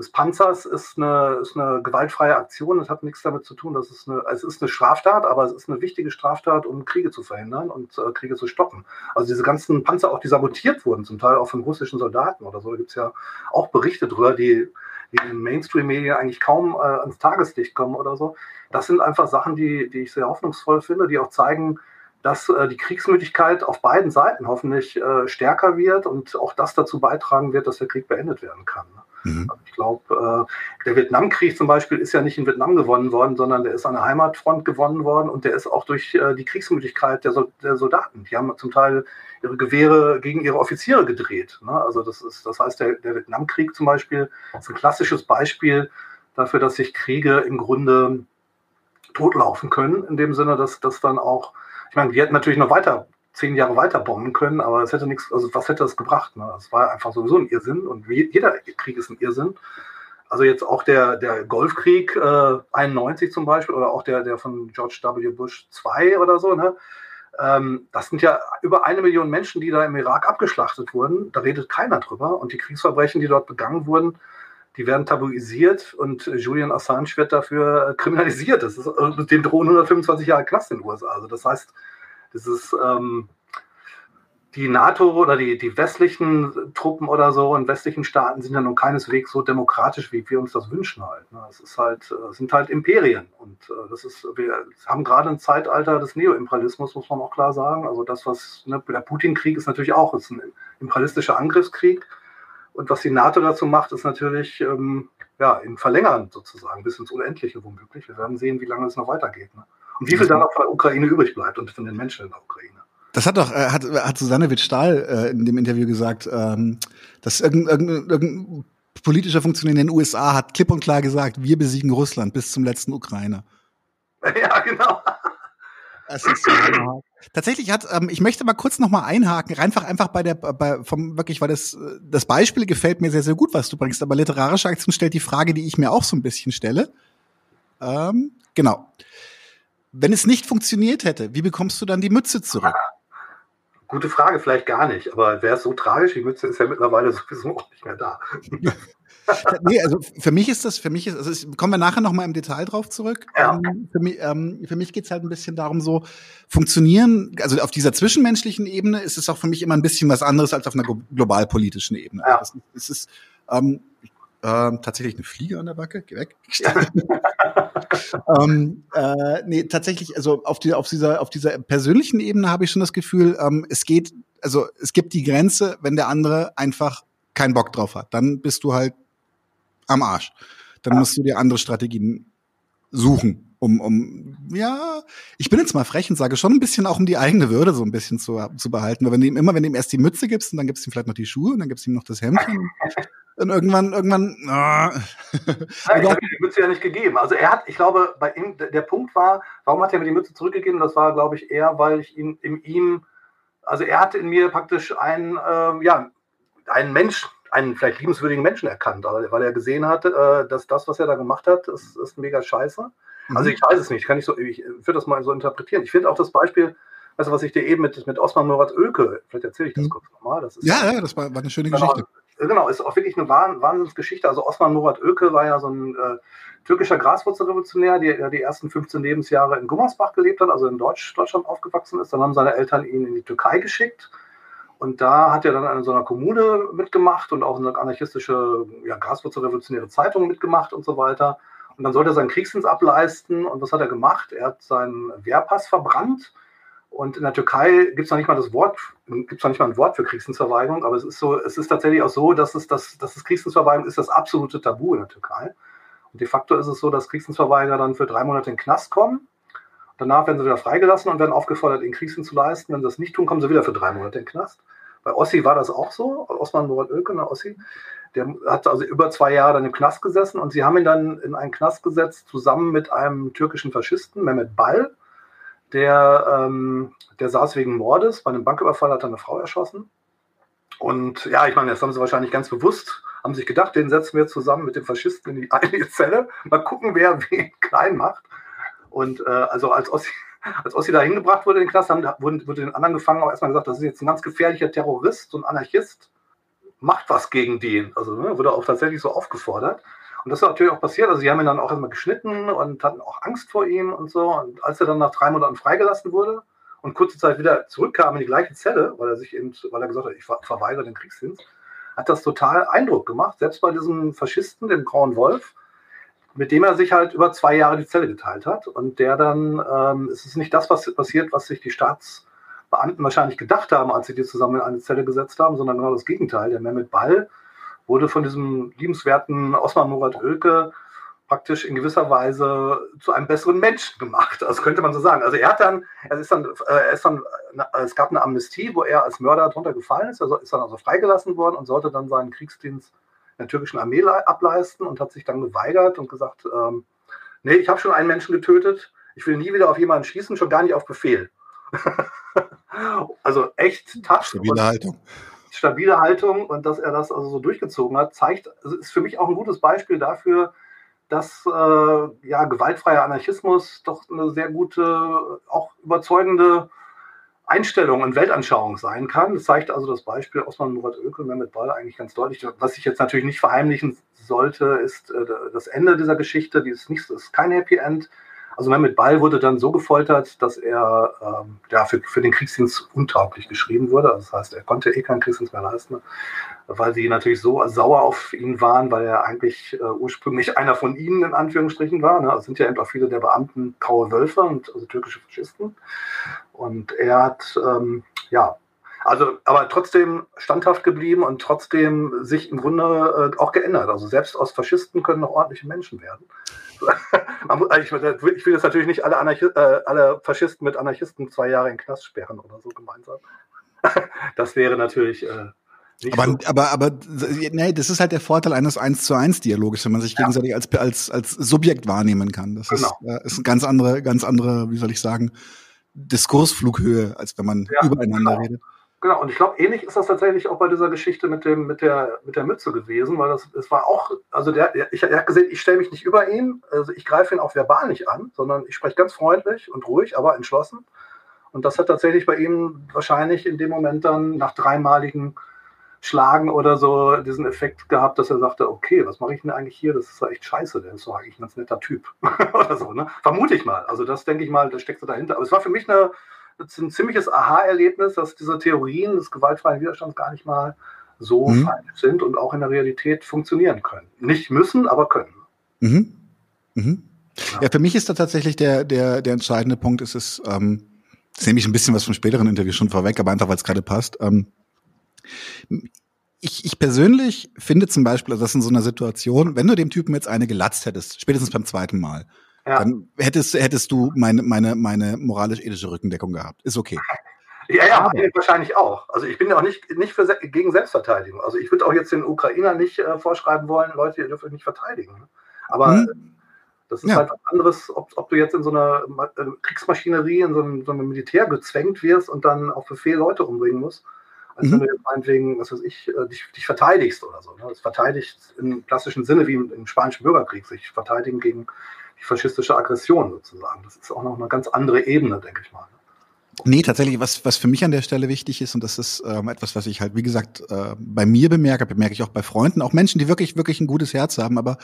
des Panzers ist eine, ist eine gewaltfreie Aktion. Das hat nichts damit zu tun. Das ist eine, es ist eine Straftat, aber es ist eine wichtige Straftat, um Kriege zu verhindern und äh, Kriege zu stoppen. Also diese ganzen Panzer, auch die sabotiert wurden, zum Teil auch von russischen Soldaten oder so, da gibt es ja auch Berichte drüber, die, die in Mainstream-Medien eigentlich kaum äh, ans Tageslicht kommen oder so. Das sind einfach Sachen, die, die ich sehr hoffnungsvoll finde, die auch zeigen, dass äh, die Kriegsmüdigkeit auf beiden Seiten hoffentlich äh, stärker wird und auch das dazu beitragen wird, dass der Krieg beendet werden kann. Ne? Mhm. Ich glaube, äh, der Vietnamkrieg zum Beispiel ist ja nicht in Vietnam gewonnen worden, sondern der ist an der Heimatfront gewonnen worden und der ist auch durch äh, die Kriegsmüdigkeit der, Soldaten. Die haben zum Teil ihre Gewehre gegen ihre Offiziere gedreht. Ne? Also das ist, das heißt, der, der Vietnamkrieg zum Beispiel ist ein klassisches Beispiel dafür, dass sich Kriege im Grunde totlaufen können, in dem Sinne, dass das dann auch, ich meine, wir hätten natürlich noch weiter zehn Jahre weiter bomben können, aber es hätte nichts, also was hätte das gebracht? Ne? Das war einfach sowieso ein Irrsinn und jeder Krieg ist ein Irrsinn. Also jetzt auch der, der Golfkrieg äh, 91 zum Beispiel oder auch der, der von George W. Bush 2 oder so, ne? Ähm, das sind ja über eine Million Menschen, die da im Irak abgeschlachtet wurden. Da redet keiner drüber. Und die Kriegsverbrechen, die dort begangen wurden, die werden tabuisiert und Julian Assange wird dafür kriminalisiert. Das ist, äh, dem drohen 125 Jahre Knast in den USA. Also das heißt, ist ähm, die NATO oder die, die westlichen Truppen oder so in westlichen Staaten sind ja nun keineswegs so demokratisch, wie wir uns das wünschen halt. Ne? Es ist halt, äh, sind halt Imperien und äh, das ist, wir haben gerade ein Zeitalter des Neoimperialismus, muss man auch klar sagen. Also das, was ne, der Putin-Krieg ist natürlich auch ist ein imperialistischer Angriffskrieg und was die NATO dazu macht, ist natürlich ähm, ja, in Verlängern sozusagen bis ins Unendliche womöglich. Wir werden sehen, wie lange es noch weitergeht. Ne? Und wie viel dann noch von der Ukraine übrig bleibt und von den Menschen in der Ukraine. Das hat doch, äh, hat, hat Susanne Witt-Stahl äh, in dem Interview gesagt, ähm, dass irgendein, irgendein, irgendein politischer Funktionär in den USA hat klipp und klar gesagt, wir besiegen Russland bis zum letzten Ukrainer. [laughs] Ja, genau. Das ist so Tatsächlich hat, ähm, ich möchte mal kurz noch mal einhaken, einfach einfach bei der, bei, vom wirklich, weil das das Beispiel gefällt mir sehr sehr gut, was du bringst. Aber literarische Aktion stellt die Frage, die ich mir auch so ein bisschen stelle. Ähm, genau. Wenn es nicht funktioniert hätte, wie bekommst du dann die Mütze zurück? Gute Frage, vielleicht gar nicht. Aber wäre es so tragisch? Die Mütze ist ja mittlerweile sowieso auch nicht mehr da. [laughs] nee, also für mich ist das, für mich ist, also es, kommen wir nachher noch mal im Detail drauf zurück. Ja. Ähm, für mich, ähm, für mich geht's halt ein bisschen darum, so funktionieren, also auf dieser zwischenmenschlichen Ebene ist es auch für mich immer ein bisschen was anderes als auf einer globalpolitischen Ebene. Ja. Das, das ist, ähm, ähm, tatsächlich eine Fliege an der Backe, geh weg. [laughs] ähm, äh, nee, tatsächlich, also auf, die, auf, dieser, auf dieser persönlichen Ebene habe ich schon das Gefühl, ähm, es geht, also es gibt die Grenze, wenn der andere einfach keinen Bock drauf hat. Dann bist du halt am Arsch. Dann ja. musst du dir andere Strategien suchen um, um, ja, ich bin jetzt mal frech und sage schon ein bisschen auch um die eigene Würde so ein bisschen zu, zu behalten. Weil wenn du ihm immer, wenn du ihm erst die Mütze gibst und dann gibst du ihm vielleicht noch die Schuhe und dann gibst du ihm noch das Hemdchen. [laughs] und irgendwann, irgendwann, oh. [laughs] Nein, ich habe die Mütze ja nicht gegeben. Also er hat, ich glaube, bei ihm, der Punkt war, warum hat er mir die Mütze zurückgegeben? Das war, glaube ich, eher, weil ich ihn in ihm, also er hatte in mir praktisch einen, äh, ja, einen Mensch, einen vielleicht liebenswürdigen Menschen erkannt, weil er gesehen hatte, äh, dass das, was er da gemacht hat, ist, ist mega scheiße. Also mhm. ich weiß es nicht, kann ich so, ich würde das mal so interpretieren. Ich finde auch das Beispiel, also was ich dir eben mit, mit Osman Murat Ölke, vielleicht erzähle ich das mhm. kurz nochmal. Das ist ja, ja, das war, war eine schöne genau, Geschichte. Genau, ist auch wirklich eine Wahnsinnsgeschichte. Also Osman Murat Ölke war ja so ein äh, türkischer Graswurzelrevolutionär, der die ersten 15 Lebensjahre in Gummersbach gelebt hat, also in Deutsch, Deutschland aufgewachsen ist. Dann haben seine Eltern ihn in die Türkei geschickt. Und da hat er dann in so einer Kommune mitgemacht und auch eine anarchistische ja, Graswurzelrevolutionäre Zeitung mitgemacht und so weiter. Und dann sollte er seinen Kriegsdienst ableisten. Und was hat er gemacht? Er hat seinen Wehrpass verbrannt. Und in der Türkei gibt es noch nicht mal das Wort, gibt noch nicht mal ein Wort für Kriegsdienstverweigerung, aber es ist so, es ist tatsächlich auch so, dass es das, dass das Kriegsdienstverweigerung ist das absolute Tabu in der Türkei. Und de facto ist es so, dass Kriegsdienstverweigerer dann für drei Monate in den Knast kommen. Danach werden sie wieder freigelassen und werden aufgefordert, den Kriegsdienst zu leisten. Wenn sie das nicht tun, kommen sie wieder für drei Monate in den Knast. Bei Ossi war das auch so, Osman Murat Ölke, ne, Ossi. Der hat also über zwei Jahre dann im Knast gesessen und sie haben ihn dann in einen Knast gesetzt, zusammen mit einem türkischen Faschisten, Mehmet Ball. Der, ähm, der saß wegen Mordes. Bei einem Banküberfall hat er eine Frau erschossen. Und ja, ich meine, das haben sie wahrscheinlich ganz bewusst, haben sich gedacht, den setzen wir zusammen mit dem Faschisten in die [laughs] eine Zelle. Mal gucken, wer wen klein macht. Und äh, also als Ossi, [laughs] als Ossi da hingebracht wurde in den Knast, haben, wurde, wurde den anderen Gefangenen auch erstmal gesagt, das ist jetzt ein ganz gefährlicher Terrorist und Anarchist macht was gegen den. Also ne, wurde auch tatsächlich so aufgefordert. Und das ist natürlich auch passiert. Also, sie haben ihn dann auch erstmal geschnitten und hatten auch Angst vor ihm und so. Und als er dann nach drei Monaten freigelassen wurde und kurze Zeit wieder zurückkam in die gleiche Zelle, weil er sich eben, weil er gesagt hat, ich ver verweigere den Kriegsdienst, hat das total Eindruck gemacht. Selbst bei diesem Faschisten, dem Grauen Wolf, mit dem er sich halt über zwei Jahre die Zelle geteilt hat. Und der dann, ähm, es ist nicht das, was passiert, was sich die Staats- Beamten wahrscheinlich gedacht haben, als sie die zusammen in eine Zelle gesetzt haben, sondern genau das Gegenteil. Der Mehmet Ball wurde von diesem liebenswerten Osman Murat Oelke praktisch in gewisser Weise zu einem besseren Menschen gemacht. Das könnte man so sagen. Also er hat dann, er ist dann, äh, er ist dann, es gab eine Amnestie, wo er als Mörder drunter gefallen ist. Er ist dann also freigelassen worden und sollte dann seinen Kriegsdienst in der türkischen Armee ableisten und hat sich dann geweigert und gesagt, ähm, nee, ich habe schon einen Menschen getötet, ich will nie wieder auf jemanden schießen, schon gar nicht auf Befehl. [laughs] also echt tough. Stabile Haltung. Stabile Haltung und dass er das also so durchgezogen hat, zeigt, also ist für mich auch ein gutes Beispiel dafür, dass äh, ja, gewaltfreier Anarchismus doch eine sehr gute, auch überzeugende Einstellung und Weltanschauung sein kann. Das zeigt also das Beispiel Osman Murat Ökel mit Ball eigentlich ganz deutlich. Was ich jetzt natürlich nicht verheimlichen sollte, ist äh, das Ende dieser Geschichte. Die ist, nicht, ist kein Happy End. Also Mehmet Ball wurde dann so gefoltert, dass er ähm, ja, für, für den Kriegsdienst untauglich geschrieben wurde. Also das heißt, er konnte eh keinen Kriegsdienst mehr leisten, weil sie natürlich so sauer auf ihn waren, weil er eigentlich äh, ursprünglich [laughs] einer von ihnen in Anführungsstrichen war. Ne? Also sind ja eben auch viele der Beamten graue Wölfe und also türkische Faschisten. Und er hat ähm, ja also, aber trotzdem standhaft geblieben und trotzdem sich im Grunde äh, auch geändert. Also selbst aus Faschisten können noch ordentliche Menschen werden. [laughs] ich, ich, will jetzt natürlich nicht alle, Anarchi äh, alle Faschisten mit Anarchisten zwei Jahre in den Knast sperren oder so gemeinsam. [laughs] das wäre natürlich. Äh, aber, so. aber, aber, nee, das ist halt der Vorteil eines 1 zu 1 Dialoges, wenn man sich ja. gegenseitig als, als, als Subjekt wahrnehmen kann. Das genau. ist, äh, ist eine ganz andere, ganz andere, wie soll ich sagen, Diskursflughöhe, als wenn man ja, übereinander genau. redet. Genau, und ich glaube, ähnlich ist das tatsächlich auch bei dieser Geschichte mit, dem, mit, der, mit der Mütze gewesen, weil das, es war auch, also der, ich, er hat gesehen, ich stelle mich nicht über ihn, also ich greife ihn auch verbal nicht an, sondern ich spreche ganz freundlich und ruhig, aber entschlossen. Und das hat tatsächlich bei ihm wahrscheinlich in dem Moment dann nach dreimaligen Schlagen oder so diesen Effekt gehabt, dass er sagte, okay, was mache ich denn eigentlich hier? Das ist ja echt scheiße, der ist doch eigentlich ein ganz netter Typ. [laughs] oder so, ne? Vermute ich mal. Also das denke ich mal, das steckt so dahinter. Aber es war für mich eine ein ziemliches Aha-Erlebnis, dass diese Theorien des gewaltfreien Widerstands gar nicht mal so mhm. falsch sind und auch in der Realität funktionieren können. Nicht müssen, aber können. Mhm. Mhm. Ja. ja. für mich ist da tatsächlich der, der, der entscheidende Punkt, ist es, ähm, das nehme ich ein bisschen was vom späteren Interview schon vorweg, aber einfach, weil es gerade passt. Ähm, ich, ich persönlich finde zum Beispiel, also das in so einer Situation, wenn du dem Typen jetzt eine gelatzt hättest, spätestens beim zweiten Mal, ja. Dann hättest, hättest du meine, meine, meine moralisch-ethische Rückendeckung gehabt. Ist okay. [laughs] Ja, ja, Aber. wahrscheinlich auch. Also ich bin ja auch nicht, nicht für, gegen Selbstverteidigung. Also ich würde auch jetzt den Ukrainern nicht äh, vorschreiben wollen, Leute, ihr dürft euch nicht verteidigen. Aber hm. das ist ja. halt was anderes, ob, ob du jetzt in so einer äh, Kriegsmaschinerie, in so einem, so einem Militär gezwängt wirst und dann auf Befehl Leute umbringen musst, als mhm. wenn du jetzt meinetwegen, was weiß ich, äh, dich, dich verteidigst oder so. Ne? Das verteidigt im klassischen Sinne wie im, im Spanischen Bürgerkrieg, sich verteidigen gegen die faschistische Aggression sozusagen. Das ist auch noch eine ganz andere Ebene, denke ich mal. Nee, tatsächlich, was, was für mich an der Stelle wichtig ist, und das ist ähm, etwas, was ich halt, wie gesagt, äh, bei mir bemerke, bemerke ich auch bei Freunden, auch Menschen, die wirklich, wirklich ein gutes Herz haben, aber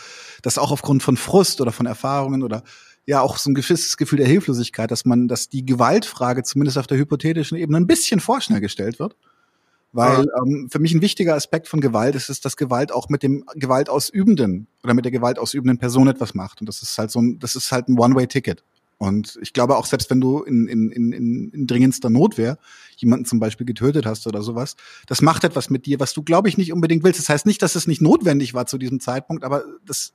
das auch aufgrund von Frust oder von Erfahrungen oder ja auch so ein gewisses Gefühl der Hilflosigkeit, dass man, dass die Gewaltfrage zumindest auf der hypothetischen Ebene ein bisschen vorschnell gestellt wird. Weil ja. ähm, für mich ein wichtiger Aspekt von Gewalt ist, ist, dass Gewalt auch mit dem Gewaltausübenden oder mit der gewaltausübenden Person etwas macht. Und das ist halt so ein, das ist halt ein One-Way-Ticket. Und ich glaube auch, selbst wenn du in, in, in, in dringendster Notwehr jemanden zum Beispiel getötet hast oder sowas, das macht etwas mit dir, was du, glaube ich, nicht unbedingt willst. Das heißt nicht, dass es nicht notwendig war zu diesem Zeitpunkt, aber das,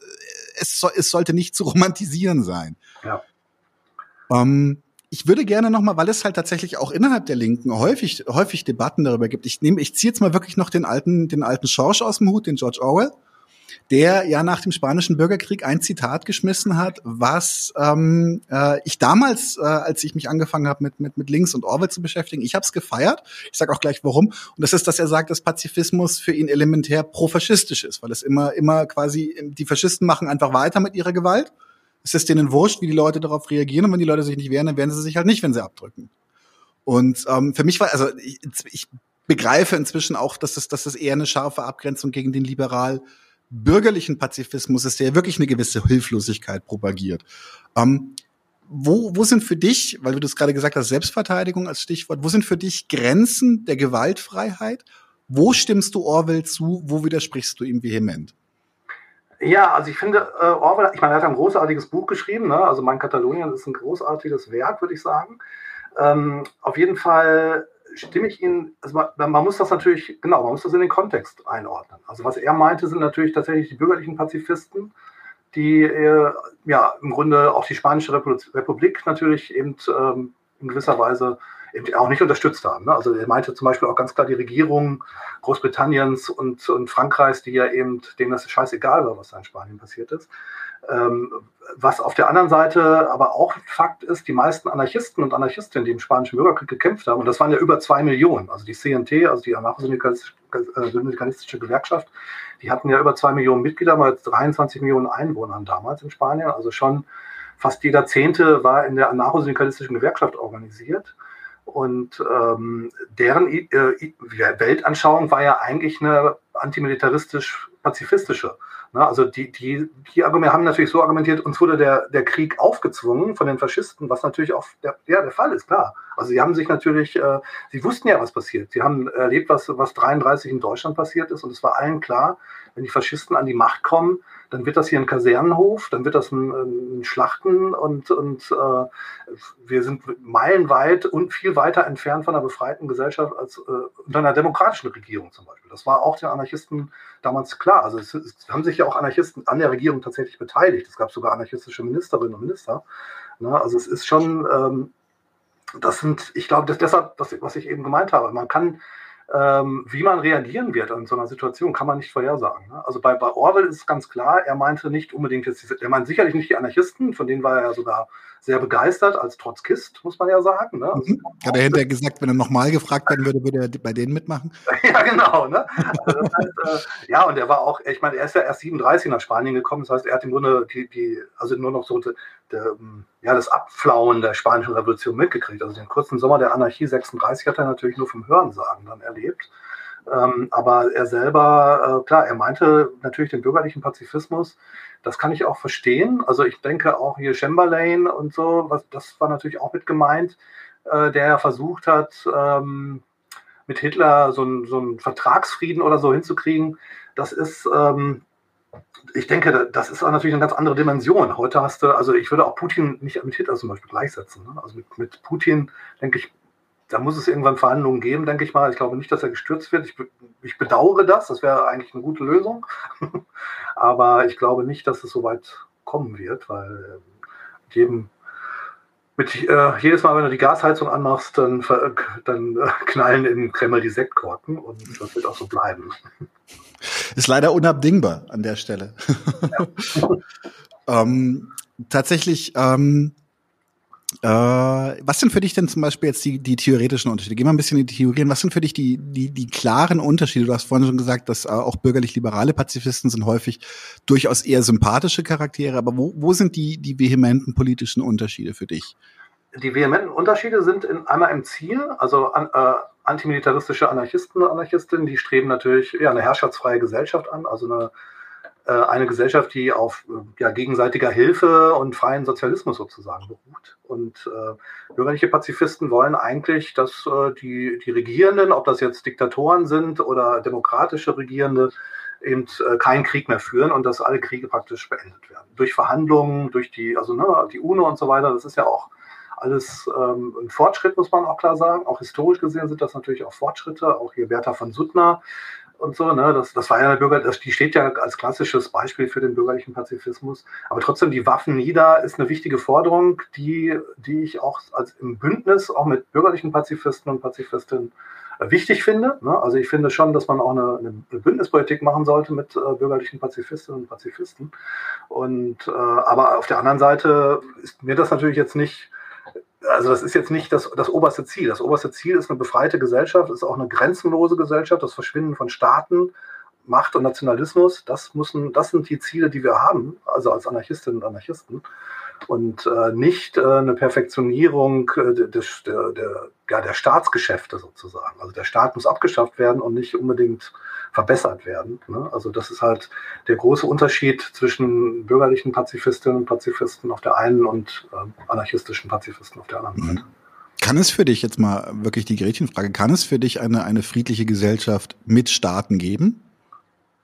es, so, es sollte nicht zu romantisieren sein. Ja. Ähm, ich würde gerne noch mal, weil es halt tatsächlich auch innerhalb der Linken häufig häufig Debatten darüber gibt. Ich nehme, ich ziehe jetzt mal wirklich noch den alten den alten Schorsch aus dem Hut, den George Orwell, der ja nach dem spanischen Bürgerkrieg ein Zitat geschmissen hat, was ähm, äh, ich damals, äh, als ich mich angefangen habe mit mit mit Links und Orwell zu beschäftigen, ich habe es gefeiert. Ich sage auch gleich warum. Und das ist, dass er sagt, dass Pazifismus für ihn elementär profaschistisch ist, weil es immer immer quasi die Faschisten machen einfach weiter mit ihrer Gewalt es ist denen wurscht, wie die Leute darauf reagieren. Und wenn die Leute sich nicht wehren, dann wehren sie sich halt nicht, wenn sie abdrücken. Und ähm, für mich war, also ich, ich begreife inzwischen auch, dass das, dass das eher eine scharfe Abgrenzung gegen den liberal bürgerlichen Pazifismus ist, der wirklich eine gewisse Hilflosigkeit propagiert. Ähm, wo, wo sind für dich, weil du das gerade gesagt hast, Selbstverteidigung als Stichwort, wo sind für dich Grenzen der Gewaltfreiheit? Wo stimmst du Orwell zu? Wo widersprichst du ihm vehement? Ja, also ich finde, äh, Orwell, ich meine, er hat ein großartiges Buch geschrieben, ne? also mein Katalonien ist ein großartiges Werk, würde ich sagen. Ähm, auf jeden Fall stimme ich Ihnen, also man, man, muss das natürlich, genau, man muss das in den Kontext einordnen. Also was er meinte, sind natürlich tatsächlich die bürgerlichen Pazifisten, die äh, ja im Grunde auch die Spanische Republik natürlich eben ähm, in gewisser Weise eben auch nicht unterstützt haben. Ne? Also er meinte zum Beispiel auch ganz klar die Regierung Großbritanniens und, und Frankreichs, die ja eben, denen das scheißegal war, was da in Spanien passiert ist. Ähm, was auf der anderen Seite aber auch Fakt ist, die meisten Anarchisten und Anarchistinnen, die im Spanischen Bürgerkrieg gekämpft haben, und das waren ja über zwei Millionen, also die CNT, also die anarcho-syndikalistische Gewerkschaft, die hatten ja über zwei Millionen Mitglieder, mal 23 Millionen Einwohnern damals in Spanien, also schon fast jeder Zehnte war in der anarcho-syndikalistischen Gewerkschaft organisiert. Und ähm, deren äh, Weltanschauung war ja eigentlich eine antimilitaristisch-pazifistische. Ne? Also die, die, die haben natürlich so argumentiert, uns wurde der, der Krieg aufgezwungen von den Faschisten, was natürlich auch der, ja, der Fall ist, klar. Also sie haben sich natürlich, äh, sie wussten ja, was passiert. Sie haben erlebt, was, was 33 in Deutschland passiert ist und es war allen klar, wenn die Faschisten an die Macht kommen, dann wird das hier ein Kasernenhof, dann wird das ein, ein Schlachten und, und äh, wir sind meilenweit und viel weiter entfernt von einer befreiten Gesellschaft als äh, unter einer demokratischen Regierung zum Beispiel. Das war auch den Anarchisten damals klar. Also es, es haben sich ja auch Anarchisten an der Regierung tatsächlich beteiligt. Es gab sogar anarchistische Ministerinnen und Minister. Ne? Also es ist schon, ähm, das sind, ich glaube, das, deshalb, was ich eben gemeint habe, man kann ähm, wie man reagieren wird in so einer Situation, kann man nicht vorhersagen. Ne? Also bei, bei Orwell ist es ganz klar, er meinte nicht unbedingt jetzt, er meint sicherlich nicht die Anarchisten, von denen war er ja sogar sehr begeistert als Trotzkist, muss man ja sagen. Ne? Also, mhm. Hat er hinterher gesagt, wenn er nochmal gefragt werden würde, würde er bei denen mitmachen? [laughs] ja, genau. Ne? Also das heißt, äh, ja, und er war auch, ich meine, er ist ja erst 37 nach Spanien gekommen, das heißt, er hat im Grunde die, die also nur noch so der, ähm, ja, das Abflauen der Spanischen Revolution mitgekriegt. Also den kurzen Sommer der Anarchie 36 hat er natürlich nur vom Hörensagen dann erlebt. Ähm, aber er selber, äh, klar, er meinte natürlich den bürgerlichen Pazifismus. Das kann ich auch verstehen. Also ich denke auch hier Chamberlain und so, was, das war natürlich auch mit gemeint, äh, der versucht hat, ähm, mit Hitler so einen so Vertragsfrieden oder so hinzukriegen. Das ist, ähm, ich denke, das ist auch natürlich eine ganz andere Dimension. Heute hast du, also ich würde auch Putin nicht mit Hitler zum Beispiel gleichsetzen. Ne? Also mit, mit Putin, denke ich, da muss es irgendwann Verhandlungen geben, denke ich mal. Ich glaube nicht, dass er gestürzt wird. Ich, ich bedauere das. Das wäre eigentlich eine gute Lösung. [laughs] Aber ich glaube nicht, dass es so weit kommen wird, weil mit jedem, mit, äh, jedes Mal, wenn du die Gasheizung anmachst, dann, dann äh, knallen im Kreml die Sektkorken und das wird auch so bleiben. [laughs] Ist leider unabdingbar an der Stelle. Ja. [laughs] ähm, tatsächlich, ähm, äh, was sind für dich denn zum Beispiel jetzt die, die theoretischen Unterschiede? Gehen wir ein bisschen in die Theorien. Was sind für dich die, die, die klaren Unterschiede? Du hast vorhin schon gesagt, dass äh, auch bürgerlich-liberale Pazifisten sind häufig durchaus eher sympathische Charaktere. Aber wo, wo sind die, die vehementen politischen Unterschiede für dich? Die vehementen Unterschiede sind in, einmal im Ziel, also an, äh, antimilitaristische Anarchisten und Anarchistinnen, die streben natürlich ja, eine herrschaftsfreie Gesellschaft an, also eine eine Gesellschaft, die auf äh, ja, gegenseitiger Hilfe und freien Sozialismus sozusagen beruht. Und äh, bürgerliche Pazifisten wollen eigentlich, dass äh, die, die Regierenden, ob das jetzt Diktatoren sind oder demokratische Regierende, eben äh, keinen Krieg mehr führen und dass alle Kriege praktisch beendet werden. Durch Verhandlungen, durch die, also ne, die UNO und so weiter, das ist ja auch alles ähm, ein Fortschritt, muss man auch klar sagen. Auch historisch gesehen sind das natürlich auch Fortschritte. Auch hier Bertha von Suttner und so, ne? Das, das war ja eine Bürger, das, die steht ja als klassisches Beispiel für den bürgerlichen Pazifismus. Aber trotzdem, die Waffen nieder ist eine wichtige Forderung, die, die ich auch als im Bündnis auch mit bürgerlichen Pazifisten und Pazifistinnen äh, wichtig finde. Ne? Also ich finde schon, dass man auch eine, eine Bündnispolitik machen sollte mit äh, bürgerlichen Pazifistinnen und Pazifisten. Und äh, aber auf der anderen Seite ist mir das natürlich jetzt nicht also das ist jetzt nicht das, das oberste Ziel. Das oberste Ziel ist eine befreite Gesellschaft, ist auch eine grenzenlose Gesellschaft, das Verschwinden von Staaten, Macht und Nationalismus. Das, müssen, das sind die Ziele, die wir haben, also als Anarchistinnen und Anarchisten. Und äh, nicht äh, eine Perfektionierung äh, des, der, der, ja, der Staatsgeschäfte sozusagen. Also der Staat muss abgeschafft werden und nicht unbedingt verbessert werden. Ne? Also das ist halt der große Unterschied zwischen bürgerlichen Pazifistinnen und Pazifisten auf der einen und äh, anarchistischen Pazifisten auf der anderen mhm. Seite. Kann es für dich jetzt mal wirklich die Gretchenfrage, kann es für dich eine, eine friedliche Gesellschaft mit Staaten geben?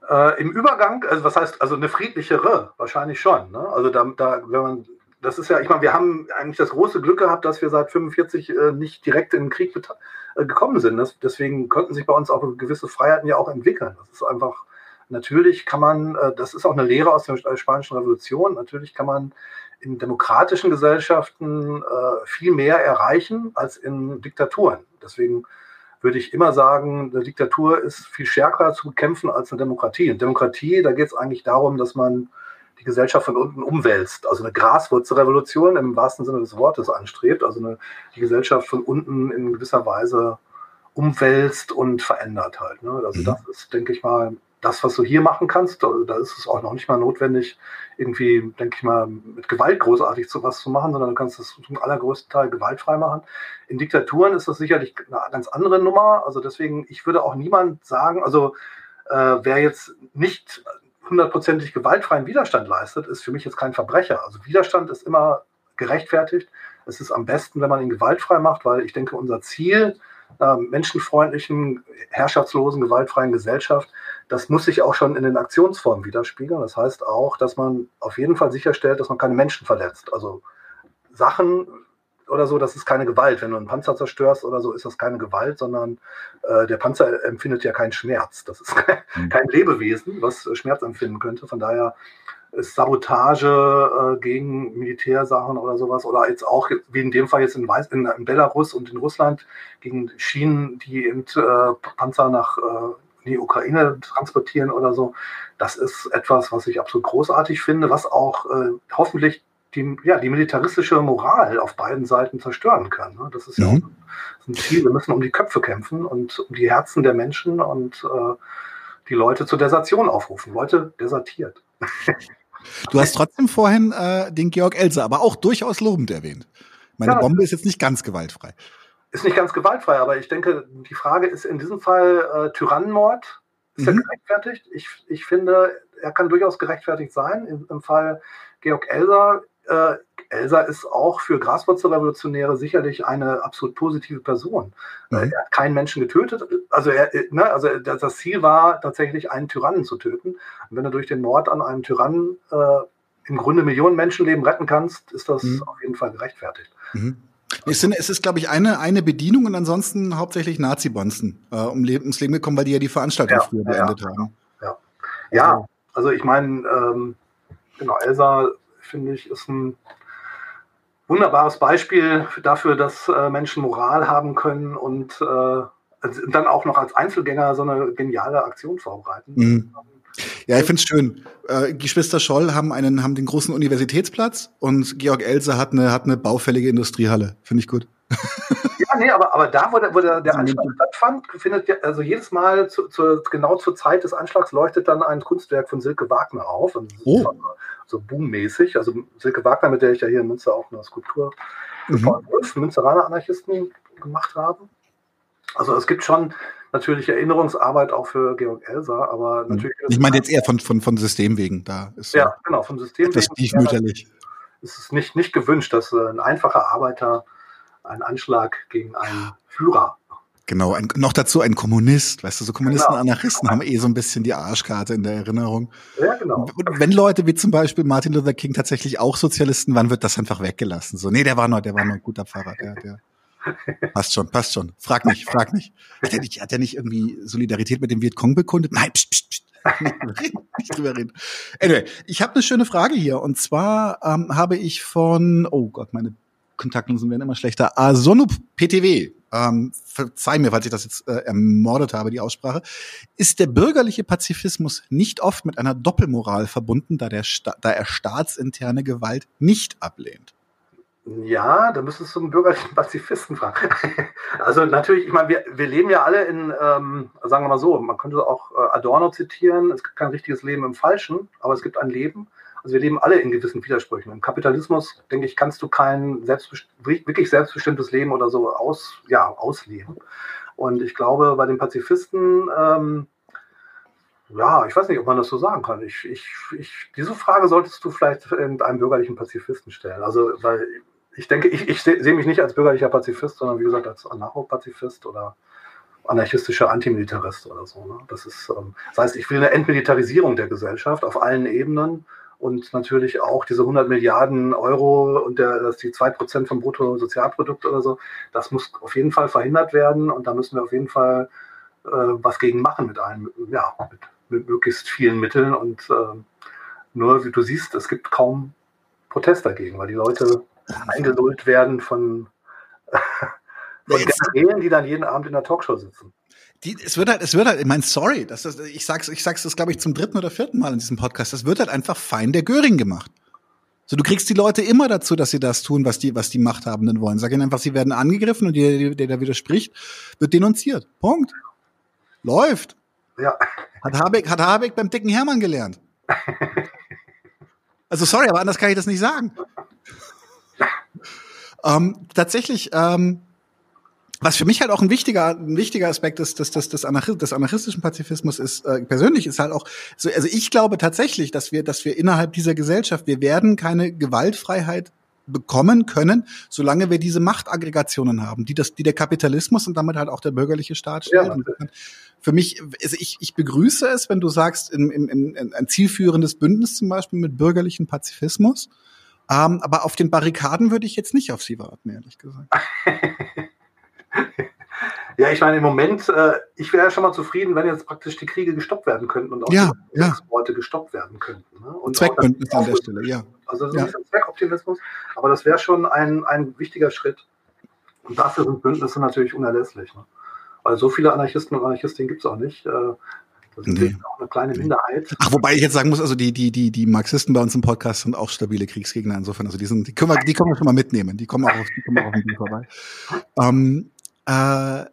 Äh, Im Übergang, also was heißt, also eine friedlichere, wahrscheinlich schon. Ne? Also da, da, wenn man das ist ja, ich meine, wir haben eigentlich das große Glück gehabt, dass wir seit 45 äh, nicht direkt in den Krieg äh, gekommen sind. Das, deswegen konnten sich bei uns auch gewisse Freiheiten ja auch entwickeln. Das ist einfach, natürlich kann man, äh, das ist auch eine Lehre aus der Spanischen Revolution, natürlich kann man in demokratischen Gesellschaften äh, viel mehr erreichen als in Diktaturen. Deswegen würde ich immer sagen, eine Diktatur ist viel stärker zu bekämpfen als eine Demokratie. In Demokratie, da geht es eigentlich darum, dass man die Gesellschaft von unten umwälzt, also eine Graswurzelrevolution im wahrsten Sinne des Wortes anstrebt, also eine, die Gesellschaft von unten in gewisser Weise umwälzt und verändert halt. Ne? Also mhm. das ist, denke ich mal, das, was du hier machen kannst, da ist es auch noch nicht mal notwendig, irgendwie, denke ich mal, mit Gewalt großartig zu was zu machen, sondern du kannst das zum allergrößten Teil gewaltfrei machen. In Diktaturen ist das sicherlich eine ganz andere Nummer. Also deswegen, ich würde auch niemand sagen, also äh, wer jetzt nicht hundertprozentig gewaltfreien Widerstand leistet, ist für mich jetzt kein Verbrecher. Also Widerstand ist immer gerechtfertigt. Es ist am besten, wenn man ihn gewaltfrei macht, weil ich denke, unser Ziel äh, menschenfreundlichen, herrschaftslosen, gewaltfreien Gesellschaft, das muss sich auch schon in den Aktionsformen widerspiegeln. Das heißt auch, dass man auf jeden Fall sicherstellt, dass man keine Menschen verletzt. Also Sachen oder so, das ist keine Gewalt. Wenn du einen Panzer zerstörst oder so, ist das keine Gewalt, sondern äh, der Panzer empfindet ja keinen Schmerz. Das ist kein, [laughs] mhm. kein Lebewesen, was Schmerz empfinden könnte. Von daher ist Sabotage äh, gegen Militärsachen oder sowas oder jetzt auch, wie in dem Fall jetzt in, Weiß, in, in Belarus und in Russland, gegen Schienen, die eben, äh, Panzer nach äh, die Ukraine transportieren oder so. Das ist etwas, was ich absolut großartig finde, was auch äh, hoffentlich die, ja, die militaristische Moral auf beiden Seiten zerstören kann. Ne? Das ist ja mhm. auch ein Ziel. Wir müssen um die Köpfe kämpfen und um die Herzen der Menschen und äh, die Leute zur Desertion aufrufen. Leute, desertiert. Du hast trotzdem vorhin äh, den Georg Elser, aber auch durchaus lobend erwähnt. Meine ja, Bombe ist jetzt nicht ganz gewaltfrei. Ist nicht ganz gewaltfrei, aber ich denke, die Frage ist in diesem Fall äh, Tyrannenmord. Ist mhm. er gerechtfertigt? Ich, ich finde, er kann durchaus gerechtfertigt sein. Im, im Fall Georg Elser äh, Elsa ist auch für Graswurzelrevolutionäre sicherlich eine absolut positive Person. Mhm. Er hat keinen Menschen getötet. Also, er, ne, also das Ziel war tatsächlich, einen Tyrannen zu töten. Und wenn du durch den Mord an einem Tyrannen äh, im Grunde Millionen Menschenleben retten kannst, ist das mhm. auf jeden Fall gerechtfertigt. Mhm. Es, sind, es ist, glaube ich, eine, eine Bedienung und ansonsten hauptsächlich Nazi-Bonzen äh, um Leben, ums Leben gekommen, weil die ja die Veranstaltung ja, früher beendet ja, haben. Ja, ja. Also, also ich meine, ähm, genau, Elsa finde ich, ist ein wunderbares Beispiel dafür, dass äh, Menschen Moral haben können und äh, dann auch noch als Einzelgänger so eine geniale Aktion vorbereiten. Mhm. Ja, ich finde es schön. Äh, Geschwister Scholl haben einen, haben den großen Universitätsplatz und Georg Else hat eine, hat eine baufällige Industriehalle. Finde ich gut. Ja, nee, aber, aber da, wo der, wo der, der Anschlag stattfand, findet ja, also jedes Mal zu, zu, genau zur Zeit des Anschlags leuchtet dann ein Kunstwerk von Silke Wagner auf. Oh. So boommäßig. Also Silke Wagner, mit der ich ja hier in Münster auch eine Skulptur mhm. Wolf, Münsteraner Anarchisten gemacht habe. Also es gibt schon natürlich Erinnerungsarbeit auch für Georg Elser, aber mhm. natürlich. Ich meine jetzt eher von, von, von System wegen. Da ist ja, genau, vom System wegen. stiefmütterlich. Es ist nicht, nicht gewünscht, dass äh, ein einfacher Arbeiter einen Anschlag gegen einen Führer Genau, ein, noch dazu ein Kommunist, weißt du, so Kommunisten, genau. Anarchisten haben eh so ein bisschen die Arschkarte in der Erinnerung. Ja, genau. Und wenn Leute wie zum Beispiel Martin Luther King tatsächlich auch Sozialisten waren, wird das einfach weggelassen. So, nee, der war noch, der war noch ein guter Pfarrer, der, der. Passt schon, passt schon. Frag nicht, frag nicht. Hat er nicht, nicht irgendwie Solidarität mit dem Vietcong bekundet? Nein, pst, pst, pst. [laughs] nicht drüber reden. Anyway, ich habe eine schöne Frage hier und zwar ähm, habe ich von, oh Gott, meine Kontaktlinsen werden immer schlechter. Asonup PTW ähm, verzeih mir, falls ich das jetzt äh, ermordet habe, die Aussprache, ist der bürgerliche Pazifismus nicht oft mit einer Doppelmoral verbunden, da, der Sta da er staatsinterne Gewalt nicht ablehnt? Ja, da müsstest du einen bürgerlichen [laughs] Pazifisten fragen. [laughs] also natürlich, ich meine, wir, wir leben ja alle in, ähm, sagen wir mal so, man könnte auch äh, Adorno zitieren, es gibt kein richtiges Leben im Falschen, aber es gibt ein Leben. Also wir leben alle in gewissen Widersprüchen. Im Kapitalismus, denke ich, kannst du kein selbstbest wirklich selbstbestimmtes Leben oder so aus, ja, ausleben. Und ich glaube, bei den Pazifisten, ähm, ja, ich weiß nicht, ob man das so sagen kann. Ich, ich, ich, diese Frage solltest du vielleicht einem bürgerlichen Pazifisten stellen. Also, weil ich denke, ich, ich sehe seh mich nicht als bürgerlicher Pazifist, sondern wie gesagt als Anarcho-Pazifist oder anarchistischer Antimilitarist oder so. Ne? Das ist, ähm, das heißt, ich will eine Entmilitarisierung der Gesellschaft auf allen Ebenen und natürlich auch diese 100 Milliarden Euro und der, das die zwei Prozent vom Bruttosozialprodukt oder so, das muss auf jeden Fall verhindert werden und da müssen wir auf jeden Fall äh, was gegen machen mit einem, ja, mit, mit möglichst vielen Mitteln und äh, nur, wie du siehst, es gibt kaum Protest dagegen, weil die Leute eingelullt werden von, [laughs] von Generälen, die dann jeden Abend in der Talkshow sitzen. Die, es wird halt, es wird halt, ich meine, sorry, das, das, ich sag's, ich sag's das, glaube ich, zum dritten oder vierten Mal in diesem Podcast. Das wird halt einfach fein der Göring gemacht. So, du kriegst die Leute immer dazu, dass sie das tun, was die, was die Machthabenden wollen. Sag ihnen einfach, sie werden angegriffen und der, der da widerspricht, wird denunziert. Punkt. Läuft. Ja. Hat Habeck, hat Habeck beim dicken Hermann gelernt. [laughs] Also sorry, aber anders kann ich das nicht sagen. Ähm, tatsächlich, ähm, was für mich halt auch ein wichtiger, ein wichtiger Aspekt ist, des, des, des, Anarch des anarchistischen Pazifismus ist, äh, persönlich ist halt auch, so, also ich glaube tatsächlich, dass wir, dass wir innerhalb dieser Gesellschaft, wir werden keine Gewaltfreiheit bekommen können, solange wir diese Machtaggregationen haben, die das, die der Kapitalismus und damit halt auch der bürgerliche Staat stellt. Ja, für mich, also ich, ich begrüße es, wenn du sagst, in, in, in, ein zielführendes Bündnis zum Beispiel mit bürgerlichen Pazifismus. Ähm, aber auf den Barrikaden würde ich jetzt nicht auf sie warten, ehrlich gesagt. [laughs] Ja, ich meine, im Moment, äh, ich wäre ja schon mal zufrieden, wenn jetzt praktisch die Kriege gestoppt werden könnten und auch ja, die Exporte ja. gestoppt werden könnten. Ne? Und Zweckbündnis an der Stelle, ja. Also so ja. ein bisschen Zweckoptimismus, aber das wäre schon ein, ein wichtiger Schritt. Und dafür sind Bündnisse natürlich unerlässlich. Ne? Weil so viele Anarchisten und Anarchistinnen gibt es auch nicht. Äh, das ist nee. auch eine kleine Minderheit. Ach, wobei ich jetzt sagen muss, also die, die, die, die Marxisten bei uns im Podcast sind auch stabile Kriegsgegner insofern. Also die sind, die können wir, die können wir schon mal mitnehmen. Die kommen auch auf, die kommen auch auf den vorbei. Ähm, äh,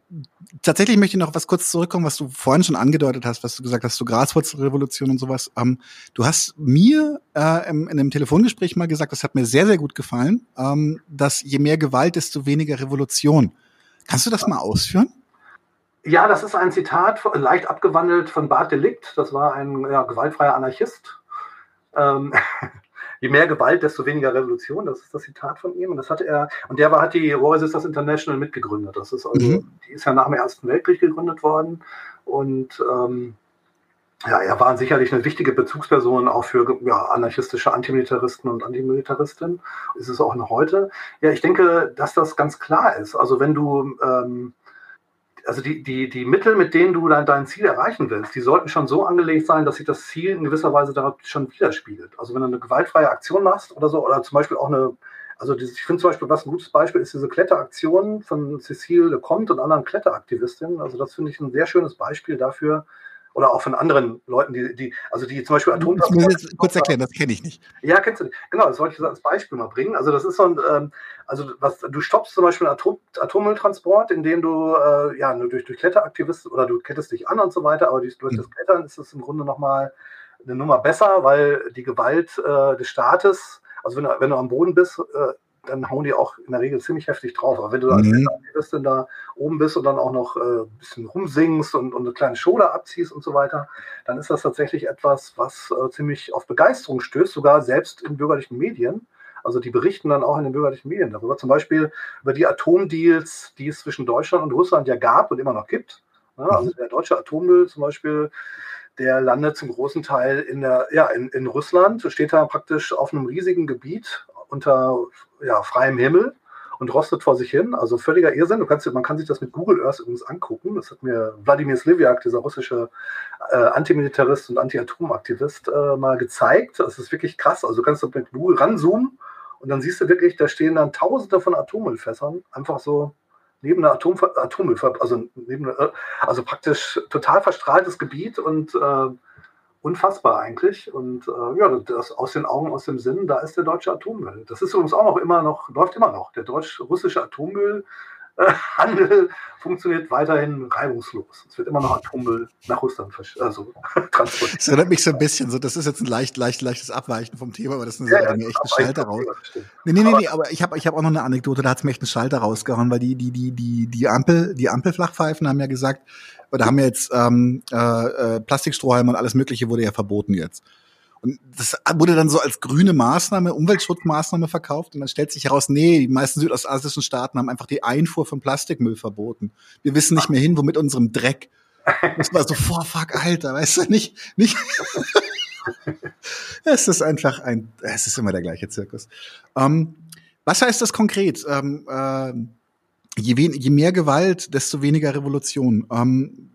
tatsächlich möchte ich noch was kurz zurückkommen, was du vorhin schon angedeutet hast, was du gesagt hast, so Graswurzelrevolution und sowas. Ähm, du hast mir äh, im, in einem Telefongespräch mal gesagt, das hat mir sehr, sehr gut gefallen, ähm, dass je mehr Gewalt, desto weniger Revolution. Kannst du das mal ausführen? Ja, das ist ein Zitat, leicht abgewandelt von Bart Delikt. Das war ein ja, gewaltfreier Anarchist. Ähm, [laughs] je mehr Gewalt, desto weniger Revolution. Das ist das Zitat von ihm. Und das hatte er, und der war, hat die War Resistance International mitgegründet. Das ist also, mhm. die ist ja nach dem Ersten Weltkrieg gegründet worden. Und ähm, ja, er war sicherlich eine wichtige Bezugsperson auch für ja, anarchistische Antimilitaristen und Antimilitaristen. Ist es auch noch heute. Ja, ich denke, dass das ganz klar ist. Also wenn du ähm, also die, die, die Mittel, mit denen du dann dein Ziel erreichen willst, die sollten schon so angelegt sein, dass sich das Ziel in gewisser Weise darauf schon widerspiegelt. Also wenn du eine gewaltfreie Aktion machst oder so, oder zum Beispiel auch eine, also ich finde zum Beispiel, was ein gutes Beispiel ist, diese Kletteraktion von Cecile Lecomte und anderen Kletteraktivistinnen. Also das finde ich ein sehr schönes Beispiel dafür, oder auch von anderen Leuten, die, die also die zum Beispiel Atomkraft. Ich muss jetzt kurz erklären, das kenne ich nicht. Ja, kennst du nicht. Genau, das wollte ich als Beispiel mal bringen. Also das ist so ein, ähm, also was, du stoppst zum Beispiel einen Atom, Atommülltransport, indem du äh, ja nur durch, durch Kletteraktivisten oder du kettest dich an und so weiter, aber durch, durch mhm. das Klettern ist es im Grunde nochmal eine Nummer besser, weil die Gewalt äh, des Staates, also wenn du, wenn du am Boden bist, äh, dann hauen die auch in der Regel ziemlich heftig drauf. Aber wenn du mhm. dann da oben bist und dann auch noch äh, ein bisschen rumsingst und, und eine kleine Show da abziehst und so weiter, dann ist das tatsächlich etwas, was äh, ziemlich auf Begeisterung stößt, sogar selbst in bürgerlichen Medien. Also die berichten dann auch in den bürgerlichen Medien darüber, zum Beispiel über die Atomdeals, die es zwischen Deutschland und Russland ja gab und immer noch gibt. Ja, mhm. also der deutsche Atommüll zum Beispiel, der landet zum großen Teil in, der, ja, in, in Russland, steht da praktisch auf einem riesigen Gebiet unter ja, freiem Himmel und rostet vor sich hin. Also völliger Irrsinn. Du kannst, man kann sich das mit Google Earth übrigens angucken. Das hat mir Wladimir Sliviak, dieser russische äh, Antimilitarist und Anti-Atom-Aktivist, äh, mal gezeigt. Das ist wirklich krass. Also du kannst mit Google ranzoomen und dann siehst du wirklich, da stehen dann Tausende von Atommüllfässern einfach so neben einer Atom Atommüll, also neben eine, also praktisch total verstrahltes Gebiet und äh, unfassbar eigentlich. Und äh, ja, das aus den Augen, aus dem Sinn, da ist der deutsche Atommüll. Das ist übrigens auch noch immer noch, läuft immer noch. Der deutsch-russische Atommüll [laughs] Handel funktioniert weiterhin reibungslos. Es wird immer noch Atommüll nach Russland also, [laughs] transportiert. Das erinnert mich so ein bisschen, so, das ist jetzt ein leicht, leicht, leichtes Abweichen vom Thema, aber das ist eine ja, die mir echt einen Schalter raus. Nee, nee, nee, nee, aber ich habe ich hab auch noch eine Anekdote, da hat es mir echt einen Schalter rausgehauen, weil die, die, die, die, die Ampel, die Ampelflachpfeifen haben ja gesagt, oder haben ja jetzt ähm, äh, äh, Plastikstrohhalme und alles Mögliche wurde ja verboten jetzt. Und das wurde dann so als grüne Maßnahme, Umweltschutzmaßnahme verkauft. Und dann stellt sich heraus, nee, die meisten südostasischen Staaten haben einfach die Einfuhr von Plastikmüll verboten. Wir wissen nicht mehr hin, wo mit unserem Dreck. Das war so, [laughs] vor fuck, Alter, weißt du, nicht, nicht. [laughs] es ist einfach ein, es ist immer der gleiche Zirkus. Ähm, was heißt das konkret? Ähm, äh, je, je, mehr Gewalt, desto weniger Revolution. Ähm,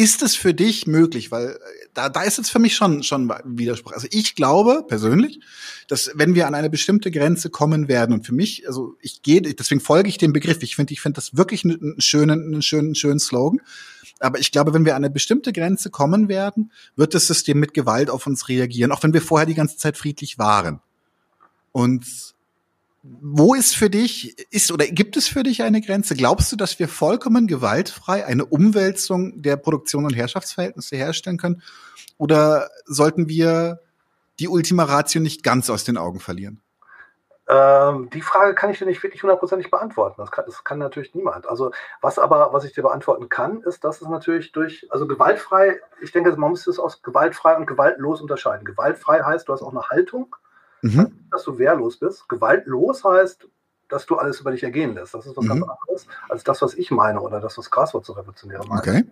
ist es für dich möglich? Weil äh, da, da ist jetzt für mich schon, schon Widerspruch. Also ich glaube persönlich, dass wenn wir an eine bestimmte Grenze kommen werden und für mich, also ich gehe, deswegen folge ich dem Begriff. Ich finde, ich finde das wirklich einen schönen, einen schönen, schönen Slogan. Aber ich glaube, wenn wir an eine bestimmte Grenze kommen werden, wird das System mit Gewalt auf uns reagieren, auch wenn wir vorher die ganze Zeit friedlich waren. Und wo ist für dich, ist oder gibt es für dich eine Grenze? Glaubst du, dass wir vollkommen gewaltfrei eine Umwälzung der Produktion und Herrschaftsverhältnisse herstellen können? Oder sollten wir die Ultima Ratio nicht ganz aus den Augen verlieren? Ähm, die Frage kann ich dir nicht wirklich hundertprozentig beantworten. Das kann, das kann natürlich niemand. Also was aber, was ich dir beantworten kann, ist, dass es natürlich durch, also gewaltfrei, ich denke, man muss es aus gewaltfrei und gewaltlos unterscheiden. Gewaltfrei heißt, du hast auch eine Haltung, mhm. dass du wehrlos bist. Gewaltlos heißt, dass du alles über dich ergehen lässt. Das ist was mhm. ganz anderes als das, was ich meine oder das, was Graswurz so revolutionäre meint. Okay.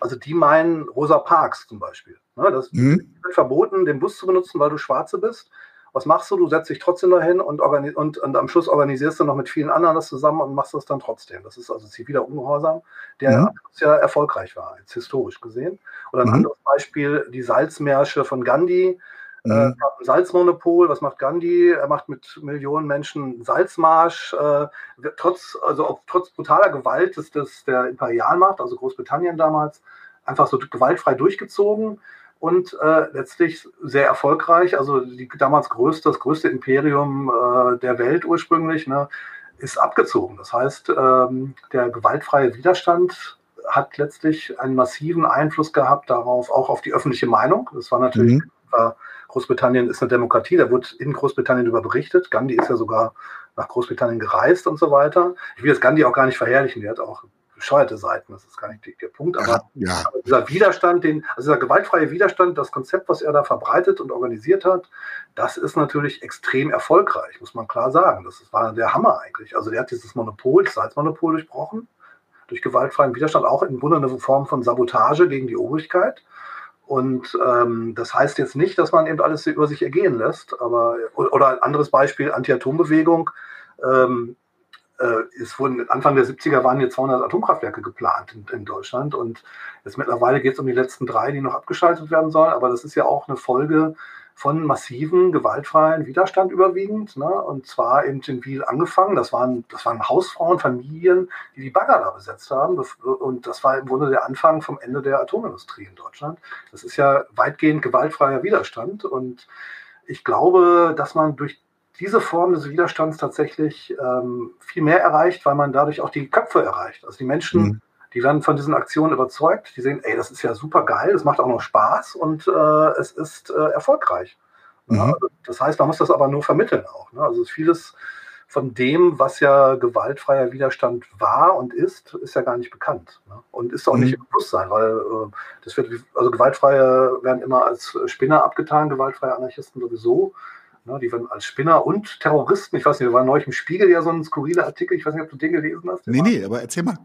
Also die meinen Rosa Parks zum Beispiel. Ne, das mhm. wird verboten, den Bus zu benutzen, weil du Schwarze bist. Was machst du? Du setzt dich trotzdem dahin und, und, und am Schluss organisierst du noch mit vielen anderen das zusammen und machst das dann trotzdem. Das ist also ziviler Ungehorsam, der mhm. ja erfolgreich war, jetzt historisch gesehen. Oder ein mhm. anderes Beispiel, die Salzmärsche von Gandhi, mhm. Äh, Salzmonopol, was macht Gandhi? Er macht mit Millionen Menschen Salzmarsch, äh, trotz, also trotz brutaler Gewalt ist das der Imperialmacht, also Großbritannien damals, einfach so gewaltfrei durchgezogen und äh, letztlich sehr erfolgreich. Also die damals größte, das größte Imperium äh, der Welt ursprünglich, ne, ist abgezogen. Das heißt, ähm, der gewaltfreie Widerstand hat letztlich einen massiven Einfluss gehabt darauf, auch auf die öffentliche Meinung. Das war natürlich mhm. äh, Großbritannien ist eine Demokratie, da wird in Großbritannien darüber berichtet. Gandhi ist ja sogar nach Großbritannien gereist und so weiter. Ich will jetzt Gandhi auch gar nicht verherrlichen, der hat auch bescheuerte Seiten, das ist gar nicht der Punkt. Aber, ja. aber, dieser Widerstand, den, also dieser gewaltfreie Widerstand, das Konzept, was er da verbreitet und organisiert hat, das ist natürlich extrem erfolgreich, muss man klar sagen. Das war der Hammer eigentlich. Also der hat dieses Monopol, das Salzmonopol durchbrochen, durch gewaltfreien Widerstand, auch im Grunde eine Form von Sabotage gegen die Obrigkeit. Und ähm, das heißt jetzt nicht, dass man eben alles über sich ergehen lässt, aber oder ein anderes Beispiel, Anti-Atom-Bewegung. Ähm, äh, es wurden Anfang der 70er waren hier 200 Atomkraftwerke geplant in, in Deutschland und jetzt mittlerweile geht es um die letzten drei, die noch abgeschaltet werden sollen. Aber das ist ja auch eine Folge von massiven, gewaltfreien Widerstand überwiegend. Ne? Und zwar eben in Wiel angefangen. Das waren, das waren Hausfrauen, Familien, die die Bagger da besetzt haben. Und das war im Grunde der Anfang vom Ende der Atomindustrie in Deutschland. Das ist ja weitgehend gewaltfreier Widerstand. Und ich glaube, dass man durch diese Form des Widerstands tatsächlich ähm, viel mehr erreicht, weil man dadurch auch die Köpfe erreicht. Also die Menschen. Mhm die werden von diesen Aktionen überzeugt. Die sehen, ey, das ist ja super geil, es macht auch noch Spaß und äh, es ist äh, erfolgreich. Mhm. Ja, das heißt, man muss das aber nur vermitteln auch. Ne? Also vieles von dem, was ja gewaltfreier Widerstand war und ist, ist ja gar nicht bekannt. Ne? Und ist auch mhm. nicht im Bewusstsein, weil äh, das wird, also gewaltfreie werden immer als Spinner abgetan, gewaltfreie Anarchisten sowieso. Ne, die werden als Spinner und Terroristen, ich weiß nicht, da war neulich im Spiegel ja so ein skurriler Artikel, ich weiß nicht, ob du den gelesen hast. Nee, nee, aber erzähl mal.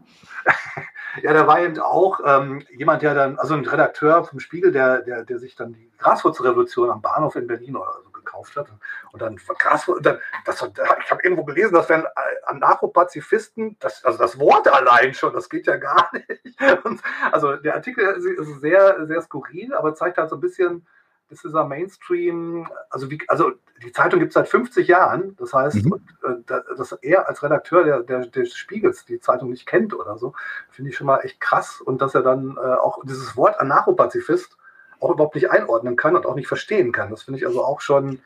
[laughs] ja, da war eben auch ähm, jemand, der dann, also ein Redakteur vom Spiegel, der, der, der sich dann die Graswurzelrevolution am Bahnhof in Berlin oder so gekauft hat. Und dann Graswurzel, dann, das, ich habe irgendwo gelesen, dass wenn äh, Anarcho-Pazifisten, das, also das Wort allein schon, das geht ja gar [laughs] nicht. Und, also der Artikel ist sehr, sehr skurril, aber zeigt halt so ein bisschen, ist dieser Mainstream, also, wie, also die Zeitung gibt es seit 50 Jahren, das heißt, mhm. und, äh, dass er als Redakteur der, der, des Spiegels die Zeitung nicht kennt oder so, finde ich schon mal echt krass und dass er dann äh, auch dieses Wort Anarcho-Pazifist auch überhaupt nicht einordnen kann und auch nicht verstehen kann. Das finde ich also auch schon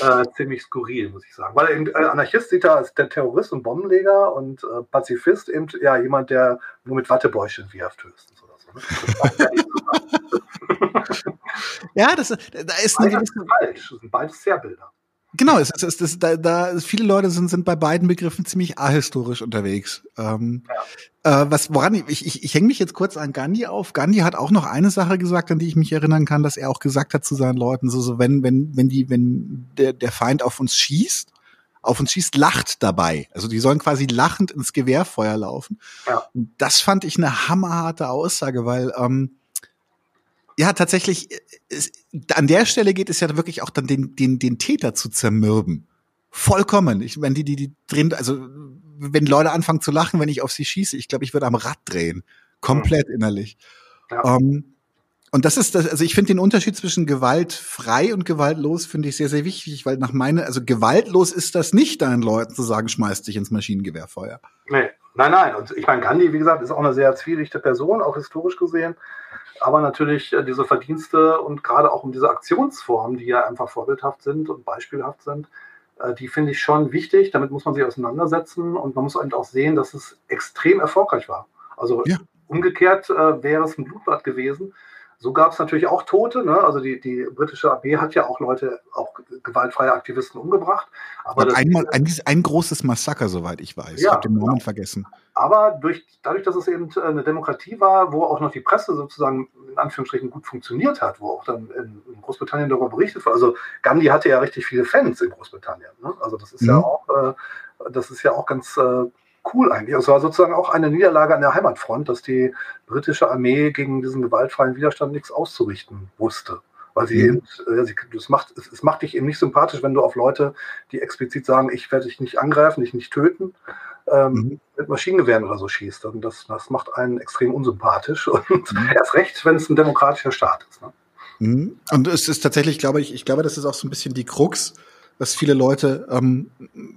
äh, ziemlich skurril, muss ich sagen. Weil äh, Anarchist sieht er als der Terrorist und Bombenleger und äh, Pazifist eben ja jemand, der nur mit Wattebäuschen wirft höchstens oder? [laughs] ja, das, da ist eine gewisse... falsch. Das sind beides Zerrbilder. Genau, es, es, es, da, da, viele Leute sind, sind bei beiden Begriffen ziemlich ahistorisch unterwegs. Ähm, ja. äh, was, woran ich, ich, ich hänge mich jetzt kurz an Gandhi auf. Gandhi hat auch noch eine Sache gesagt, an die ich mich erinnern kann, dass er auch gesagt hat zu seinen Leuten, so, so wenn, wenn, wenn die, wenn der, der Feind auf uns schießt, auf uns schießt, lacht dabei. Also die sollen quasi lachend ins Gewehrfeuer laufen. Ja. Das fand ich eine hammerharte Aussage, weil ähm, Ja, tatsächlich, es, an der Stelle geht es ja wirklich auch dann den, den, den Täter zu zermürben. Vollkommen. Ich, wenn die, die, die drin, also wenn Leute anfangen zu lachen, wenn ich auf sie schieße, ich glaube, ich würde am Rad drehen. Komplett mhm. innerlich. Ja. Ähm, und das ist das, also ich finde den Unterschied zwischen gewaltfrei und gewaltlos finde ich sehr, sehr wichtig, weil nach meiner, also gewaltlos ist das nicht, deinen Leuten zu sagen, schmeiß dich ins Maschinengewehrfeuer. Nee, nein, nein. Und ich meine, Gandhi, wie gesagt, ist auch eine sehr zwielichte Person, auch historisch gesehen. Aber natürlich äh, diese Verdienste und gerade auch um diese Aktionsformen, die ja einfach vorbildhaft sind und beispielhaft sind, äh, die finde ich schon wichtig. Damit muss man sich auseinandersetzen und man muss eben auch sehen, dass es extrem erfolgreich war. Also ja. umgekehrt äh, wäre es ein Blutbad gewesen. So gab es natürlich auch Tote. Ne? Also die, die britische Armee hat ja auch Leute, auch gewaltfreie Aktivisten umgebracht. Aber das, einmal, ein, ein großes Massaker, soweit ich weiß. Ja, ich habe den Namen genau. vergessen. Aber durch, dadurch, dass es eben eine Demokratie war, wo auch noch die Presse sozusagen in Anführungsstrichen gut funktioniert hat, wo auch dann in, in Großbritannien darüber berichtet wurde. Also Gandhi hatte ja richtig viele Fans in Großbritannien. Ne? Also das ist mhm. ja auch, äh, das ist ja auch ganz äh, cool eigentlich. Es war sozusagen auch eine Niederlage an der Heimatfront, dass die britische Armee gegen diesen gewaltfreien Widerstand nichts auszurichten wusste. Weil sie mhm. eben, äh, sie, das macht, es, es, macht dich eben nicht sympathisch, wenn du auf Leute, die explizit sagen, ich werde dich nicht angreifen, dich nicht töten, ähm, mhm. mit Maschinengewehren oder so schießt. Und das, das macht einen extrem unsympathisch. [laughs] Und mhm. erst recht, wenn es ein demokratischer Staat ist. Ne? Mhm. Und es ist tatsächlich, glaube ich, ich glaube, das ist auch so ein bisschen die Krux was viele Leute ähm,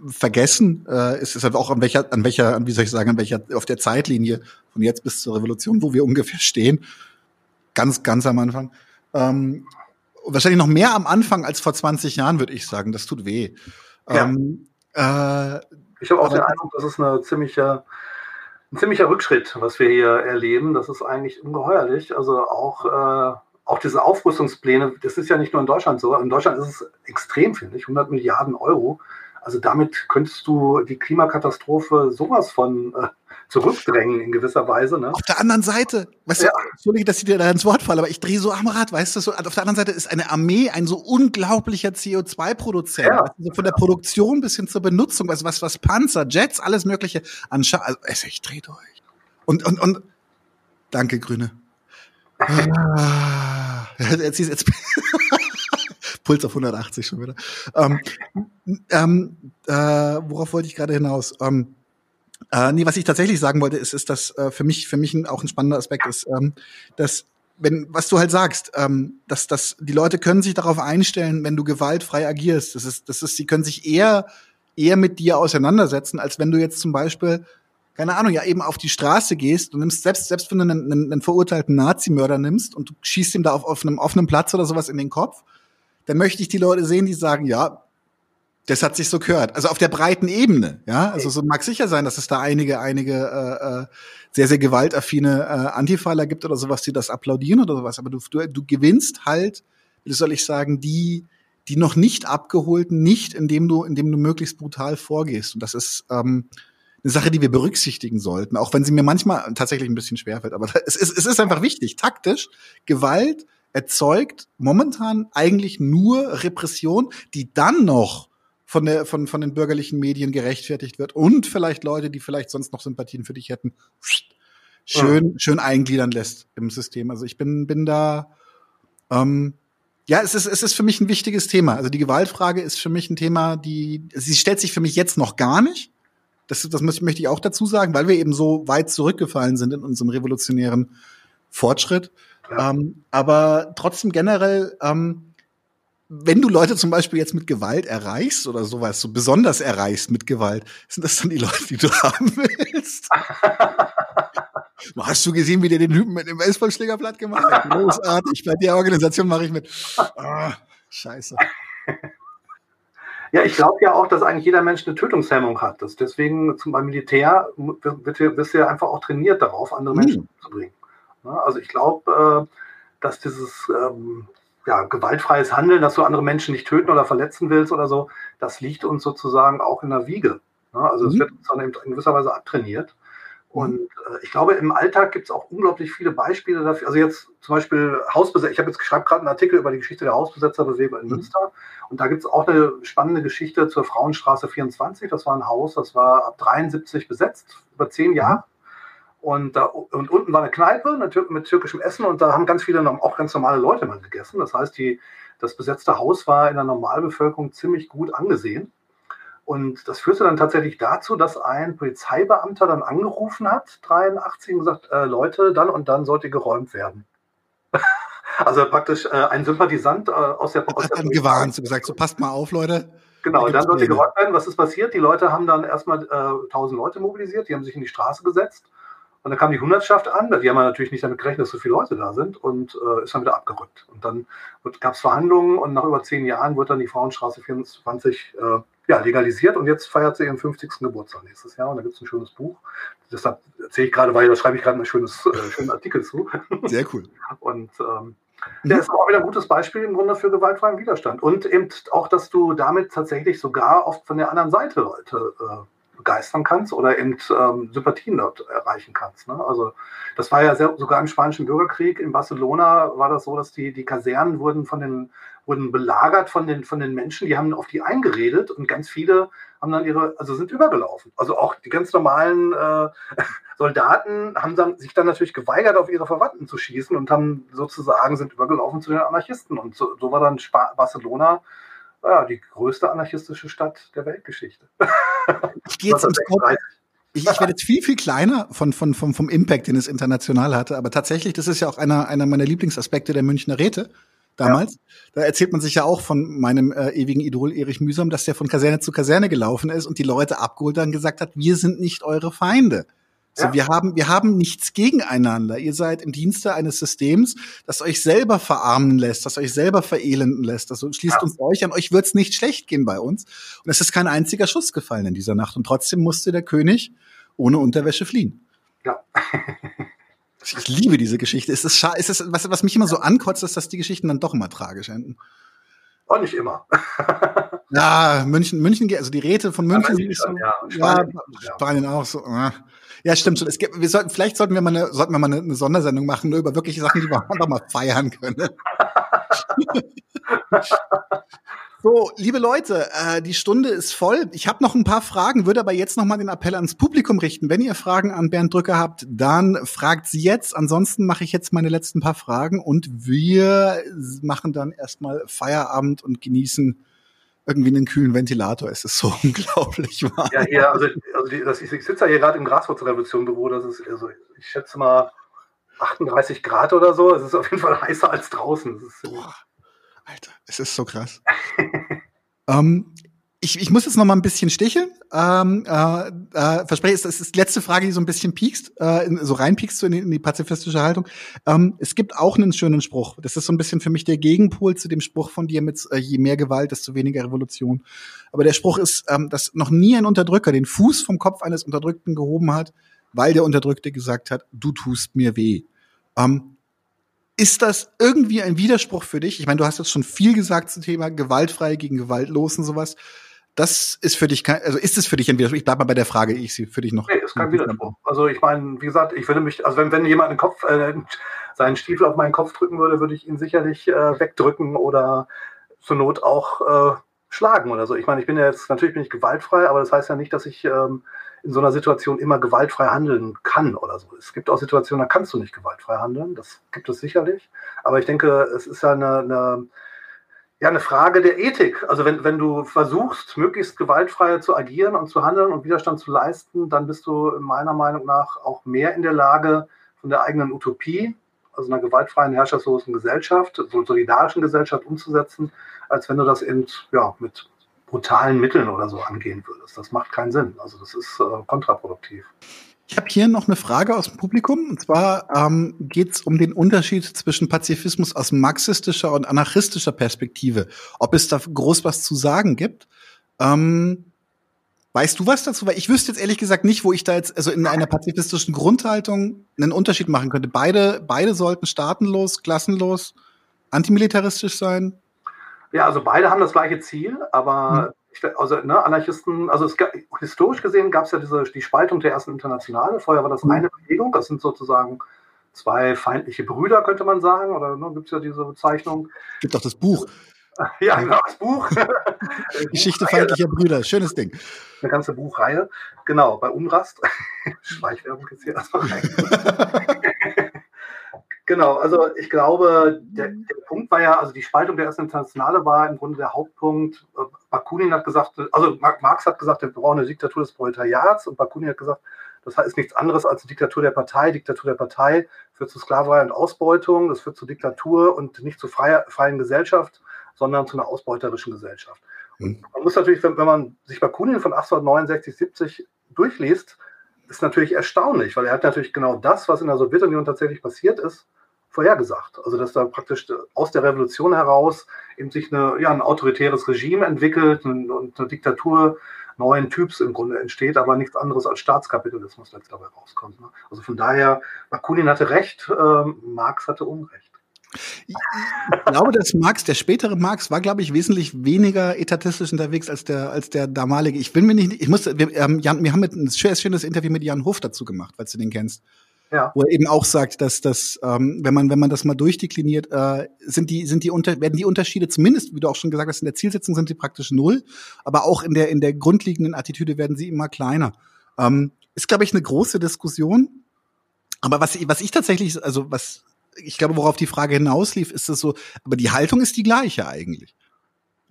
vergessen, äh, ist, ist halt auch an welcher, an welcher, wie soll ich sagen, an welcher, auf der Zeitlinie von jetzt bis zur Revolution, wo wir ungefähr stehen. Ganz, ganz am Anfang. Ähm, wahrscheinlich noch mehr am Anfang als vor 20 Jahren, würde ich sagen. Das tut weh. Ja. Ähm, äh, ich habe auch den Eindruck, das ist eine ziemliche, ein ziemlicher Rückschritt, was wir hier erleben. Das ist eigentlich ungeheuerlich. Also auch äh, auch diese Aufrüstungspläne, das ist ja nicht nur in Deutschland so. In Deutschland ist es extrem, finde ich, 100 Milliarden Euro. Also damit könntest du die Klimakatastrophe sowas von äh, zurückdrängen in gewisser Weise. Ne? Auf der anderen Seite, weißt ja. du, Entschuldige, dass ich dir da ins Wort falle, aber ich drehe so am Rad, weißt du, so, auf der anderen Seite ist eine Armee ein so unglaublicher CO2-Produzent. Ja. Also von der Produktion bis hin zur Benutzung, was, was, was Panzer, Jets, alles mögliche anschaut. Also, ich drehe durch. Und, und, und, danke, Grüne. Ah, [laughs] [laughs] jetzt, jetzt [laughs] Puls auf 180 schon wieder. Ähm, ähm, äh, worauf wollte ich gerade hinaus? Ähm, äh, nee, was ich tatsächlich sagen wollte, ist, ist dass äh, für mich für mich ein, auch ein spannender Aspekt ist, ähm, dass wenn was du halt sagst, ähm, dass dass die Leute können sich darauf einstellen, wenn du gewaltfrei agierst. Das ist das ist, sie können sich eher eher mit dir auseinandersetzen, als wenn du jetzt zum Beispiel keine Ahnung, ja eben auf die Straße gehst und nimmst selbst, selbst wenn du einen, einen, einen verurteilten Nazimörder nimmst und du schießt ihm da auf, auf einem offenen Platz oder sowas in den Kopf, dann möchte ich die Leute sehen, die sagen, ja, das hat sich so gehört. Also auf der breiten Ebene, ja. Also so mag sicher sein, dass es da einige, einige äh, äh, sehr, sehr gewaltaffine äh, Antifaler gibt oder sowas, die das applaudieren oder sowas. Aber du, du, du gewinnst halt, wie soll ich sagen, die, die noch nicht abgeholten, nicht, indem du, indem du möglichst brutal vorgehst. Und das ist, ähm, eine Sache, die wir berücksichtigen sollten, auch wenn sie mir manchmal tatsächlich ein bisschen schwerfällt. Aber [laughs] es ist, es ist einfach wichtig. Taktisch, Gewalt erzeugt momentan eigentlich nur Repression, die dann noch von, der, von, von den bürgerlichen Medien gerechtfertigt wird und vielleicht Leute, die vielleicht sonst noch Sympathien für dich hätten, schön, ja. schön eingliedern lässt im System. Also ich bin, bin da, ähm, ja, es ist, es ist für mich ein wichtiges Thema. Also die Gewaltfrage ist für mich ein Thema, die, sie stellt sich für mich jetzt noch gar nicht. Das, das möchte ich auch dazu sagen, weil wir eben so weit zurückgefallen sind in unserem revolutionären Fortschritt. Ja. Ähm, aber trotzdem generell, ähm, wenn du Leute zum Beispiel jetzt mit Gewalt erreichst oder sowas, so besonders erreichst mit Gewalt, sind das dann die Leute, die du [laughs] haben willst? Hast du gesehen, wie der den Typen mit dem Baseballschläger platt gemacht hat? Großartig. Bei der Organisation mache ich mit. Ah, scheiße. Ja, ich glaube ja auch, dass eigentlich jeder Mensch eine Tötungshemmung hat. Das deswegen zum beim Militär wird, wirst du ja einfach auch trainiert darauf, andere mhm. Menschen zu bringen. Also ich glaube, äh, dass dieses ähm, ja, gewaltfreies Handeln, dass du andere Menschen nicht töten oder verletzen willst oder so, das liegt uns sozusagen auch in der Wiege. Also es mhm. wird uns dann in gewisser Weise abtrainiert. Und äh, ich glaube, im Alltag gibt es auch unglaublich viele Beispiele dafür. Also jetzt zum Beispiel Hausbesetzer. Ich habe jetzt schreibe gerade einen Artikel über die Geschichte der Hausbesetzerbewegung in mhm. Münster. Und da gibt es auch eine spannende Geschichte zur Frauenstraße 24. Das war ein Haus, das war ab 73 besetzt, über zehn mhm. Jahre. Und, da, und unten war eine Kneipe mit türkischem Essen und da haben ganz viele auch ganz normale Leute mal gegessen. Das heißt, die, das besetzte Haus war in der Normalbevölkerung ziemlich gut angesehen. Und das führte dann tatsächlich dazu, dass ein Polizeibeamter dann angerufen hat, 83, und gesagt, äh, Leute, dann und dann sollte geräumt werden. [laughs] also praktisch äh, ein Sympathisant äh, aus der Polizei. Hat dann gewarnt, so gesagt, so passt mal auf, Leute. Genau, da dann sollte geräumt werden. Was ist passiert? Die Leute haben dann erstmal äh, 1000 Leute mobilisiert, die haben sich in die Straße gesetzt und dann kam die Hundertschaft an, die haben natürlich nicht damit gerechnet, dass so viele Leute da sind und äh, ist dann wieder abgerückt. Und dann gab es Verhandlungen und nach über zehn Jahren wird dann die Frauenstraße 24 äh, ja, legalisiert und jetzt feiert sie ihren 50. Geburtstag nächstes Jahr und da gibt es ein schönes Buch. Deshalb erzähle ich gerade, weil da schreibe ich gerade einen schönes, äh, schönen Artikel zu. [laughs] Sehr cool. Und ähm, der ist auch wieder ein gutes Beispiel im Grunde für gewaltfreien Widerstand. Und eben auch, dass du damit tatsächlich sogar oft von der anderen Seite Leute äh, begeistern kannst oder eben ähm, Sympathien dort erreichen kannst. Ne? Also das war ja sehr, sogar im Spanischen Bürgerkrieg in Barcelona war das so, dass die, die Kasernen wurden von den wurden belagert von den, von den Menschen, die haben auf die eingeredet und ganz viele haben dann ihre, also sind übergelaufen. Also auch die ganz normalen äh, [laughs] Soldaten haben dann, sich dann natürlich geweigert, auf ihre Verwandten zu schießen und haben sozusagen sind übergelaufen zu den Anarchisten. Und so, so war dann Spa Barcelona ja, die größte anarchistische Stadt der Weltgeschichte. [laughs] Ich gehe jetzt [laughs] ich, ich werde jetzt viel, viel kleiner von, von, vom, vom Impact, den es international hatte. Aber tatsächlich, das ist ja auch einer, einer meiner Lieblingsaspekte der Münchner Räte damals. Ja. Da erzählt man sich ja auch von meinem äh, ewigen Idol Erich Mühsam, dass der von Kaserne zu Kaserne gelaufen ist und die Leute abgeholt hat und gesagt hat, wir sind nicht eure Feinde. So, ja. wir haben, wir haben nichts gegeneinander. Ihr seid im Dienste eines Systems, das euch selber verarmen lässt, das euch selber verelenden lässt. Also schließt ja. uns euch an, euch wird's nicht schlecht gehen bei uns. Und es ist kein einziger Schuss gefallen in dieser Nacht. Und trotzdem musste der König ohne Unterwäsche fliehen. Ja. [laughs] ich liebe diese Geschichte. Es ist, es ist was, was mich immer so ankotzt, ist, dass die Geschichten dann doch immer tragisch enden. Auch nicht immer. [laughs] ja, München, München, also die Räte von München. Ja, so, ja, Spanien, ja, Spanien auch so. Äh. Ja, stimmt schon. Es gibt, wir sollten, vielleicht sollten wir mal eine, sollten wir mal eine, Sondersendung machen, nur über wirkliche Sachen, die wir [laughs] einfach mal feiern können. [laughs] So, liebe Leute, äh, die Stunde ist voll. Ich habe noch ein paar Fragen, würde aber jetzt noch mal den Appell ans Publikum richten. Wenn ihr Fragen an Bernd Drücker habt, dann fragt sie jetzt. Ansonsten mache ich jetzt meine letzten paar Fragen und wir machen dann erstmal Feierabend und genießen irgendwie einen kühlen Ventilator. Es ist so [laughs] unglaublich warm. Ja, hier, also, also die, das, ich, sitze ja hier gerade im Graswurzelrevolution-Büro. Das ist, also ich schätze mal 38 Grad oder so. Es ist auf jeden Fall heißer als draußen. Boah, Alter, es ist so krass. [laughs] ähm, ich, ich muss jetzt noch mal ein bisschen sticheln. Ähm, äh, äh, verspreche, es ist die letzte Frage, die so ein bisschen piekst, äh, so reinpiekst so in, in die pazifistische Haltung. Ähm, es gibt auch einen schönen Spruch. Das ist so ein bisschen für mich der Gegenpol zu dem Spruch von dir mit äh, je mehr Gewalt, desto weniger Revolution. Aber der Spruch ist, ähm, dass noch nie ein Unterdrücker den Fuß vom Kopf eines Unterdrückten gehoben hat, weil der Unterdrückte gesagt hat, du tust mir weh. Ähm, ist das irgendwie ein Widerspruch für dich? Ich meine, du hast jetzt schon viel gesagt zum Thema gewaltfrei gegen gewaltlos und sowas. Das ist für dich kein, also ist es für dich ein Widerspruch? Ich bleibe mal bei der Frage, ich sie für dich noch. Nee, ist kein Widerspruch. Also ich meine, wie gesagt, ich würde mich, also wenn, wenn jemand den Kopf, äh, seinen Stiefel auf meinen Kopf drücken würde, würde ich ihn sicherlich äh, wegdrücken oder zur Not auch äh, schlagen oder so. Ich meine, ich bin ja jetzt, natürlich bin ich gewaltfrei, aber das heißt ja nicht, dass ich ähm, in so einer Situation immer gewaltfrei handeln kann oder so. Es gibt auch Situationen, da kannst du nicht gewaltfrei handeln. Das gibt es sicherlich. Aber ich denke, es ist ja eine, eine ja, eine Frage der Ethik. Also wenn, wenn du versuchst, möglichst gewaltfrei zu agieren und zu handeln und Widerstand zu leisten, dann bist du meiner Meinung nach auch mehr in der Lage, von der eigenen Utopie, also einer gewaltfreien, herrschaftslosen Gesellschaft, so solidarischen Gesellschaft umzusetzen, als wenn du das eben ja, mit brutalen Mitteln oder so angehen würdest. Das macht keinen Sinn. Also das ist äh, kontraproduktiv. Ich habe hier noch eine Frage aus dem Publikum. Und zwar ähm, geht es um den Unterschied zwischen Pazifismus aus marxistischer und anarchistischer Perspektive. Ob es da groß was zu sagen gibt. Ähm, weißt du was dazu? Weil ich wüsste jetzt ehrlich gesagt nicht, wo ich da jetzt, also in einer pazifistischen Grundhaltung einen Unterschied machen könnte. Beide, beide sollten staatenlos, klassenlos, antimilitaristisch sein. Ja, also beide haben das gleiche Ziel, aber hm. also ne, Anarchisten, also es, historisch gesehen gab es ja diese, die Spaltung der ersten Internationale. Vorher war das hm. eine Bewegung, das sind sozusagen zwei feindliche Brüder, könnte man sagen, oder ne, gibt es ja diese Bezeichnung. Gibt auch das Buch. [laughs] Ja, genau, das Buch. [laughs] Geschichte feindlicher Brüder, schönes Ding. Eine ganze Buchreihe. Genau, bei Unrast. [laughs] Schleichwerbung jetzt hier erstmal rein. Genau, also ich glaube, der, der, Punkt war ja, also die Spaltung der ersten Internationale war im Grunde der Hauptpunkt. Äh, Bakunin hat gesagt, also Marx hat gesagt, wir brauchen eine Diktatur des Proletariats und Bakunin hat gesagt, das ist nichts anderes als eine Diktatur der Partei. Diktatur der Partei führt zu Sklaverei und Ausbeutung, das führt zu Diktatur und nicht zu freier, freien Gesellschaft, sondern zu einer ausbeuterischen Gesellschaft. Mhm. Man muss natürlich, wenn, wenn man sich Bakunin von 1869, 70 durchliest, ist natürlich erstaunlich, weil er hat natürlich genau das, was in der Sowjetunion tatsächlich passiert ist, vorhergesagt. Also dass da praktisch aus der Revolution heraus eben sich eine, ja, ein autoritäres Regime entwickelt und eine Diktatur neuen Typs im Grunde entsteht, aber nichts anderes als Staatskapitalismus jetzt dabei rauskommt. Ne? Also von daher, Bakunin hatte recht, äh, Marx hatte Unrecht. Ich glaube, dass Marx, der spätere Marx, war, glaube ich, wesentlich weniger etatistisch unterwegs als der, als der damalige. Ich will mir nicht, ich muss, wir, ähm, Jan, wir haben ein schönes Interview mit Jan Hof dazu gemacht, falls du den kennst. Ja. Wo er eben auch sagt, dass das, ähm, wenn man wenn man das mal durchdekliniert, äh, sind die sind die unter werden die Unterschiede zumindest, wie du auch schon gesagt hast, in der Zielsetzung sind sie praktisch null, aber auch in der in der grundlegenden Attitüde werden sie immer kleiner. Ähm, ist glaube ich eine große Diskussion. Aber was was ich tatsächlich, also was ich glaube, worauf die Frage hinauslief, ist es so, aber die Haltung ist die gleiche eigentlich.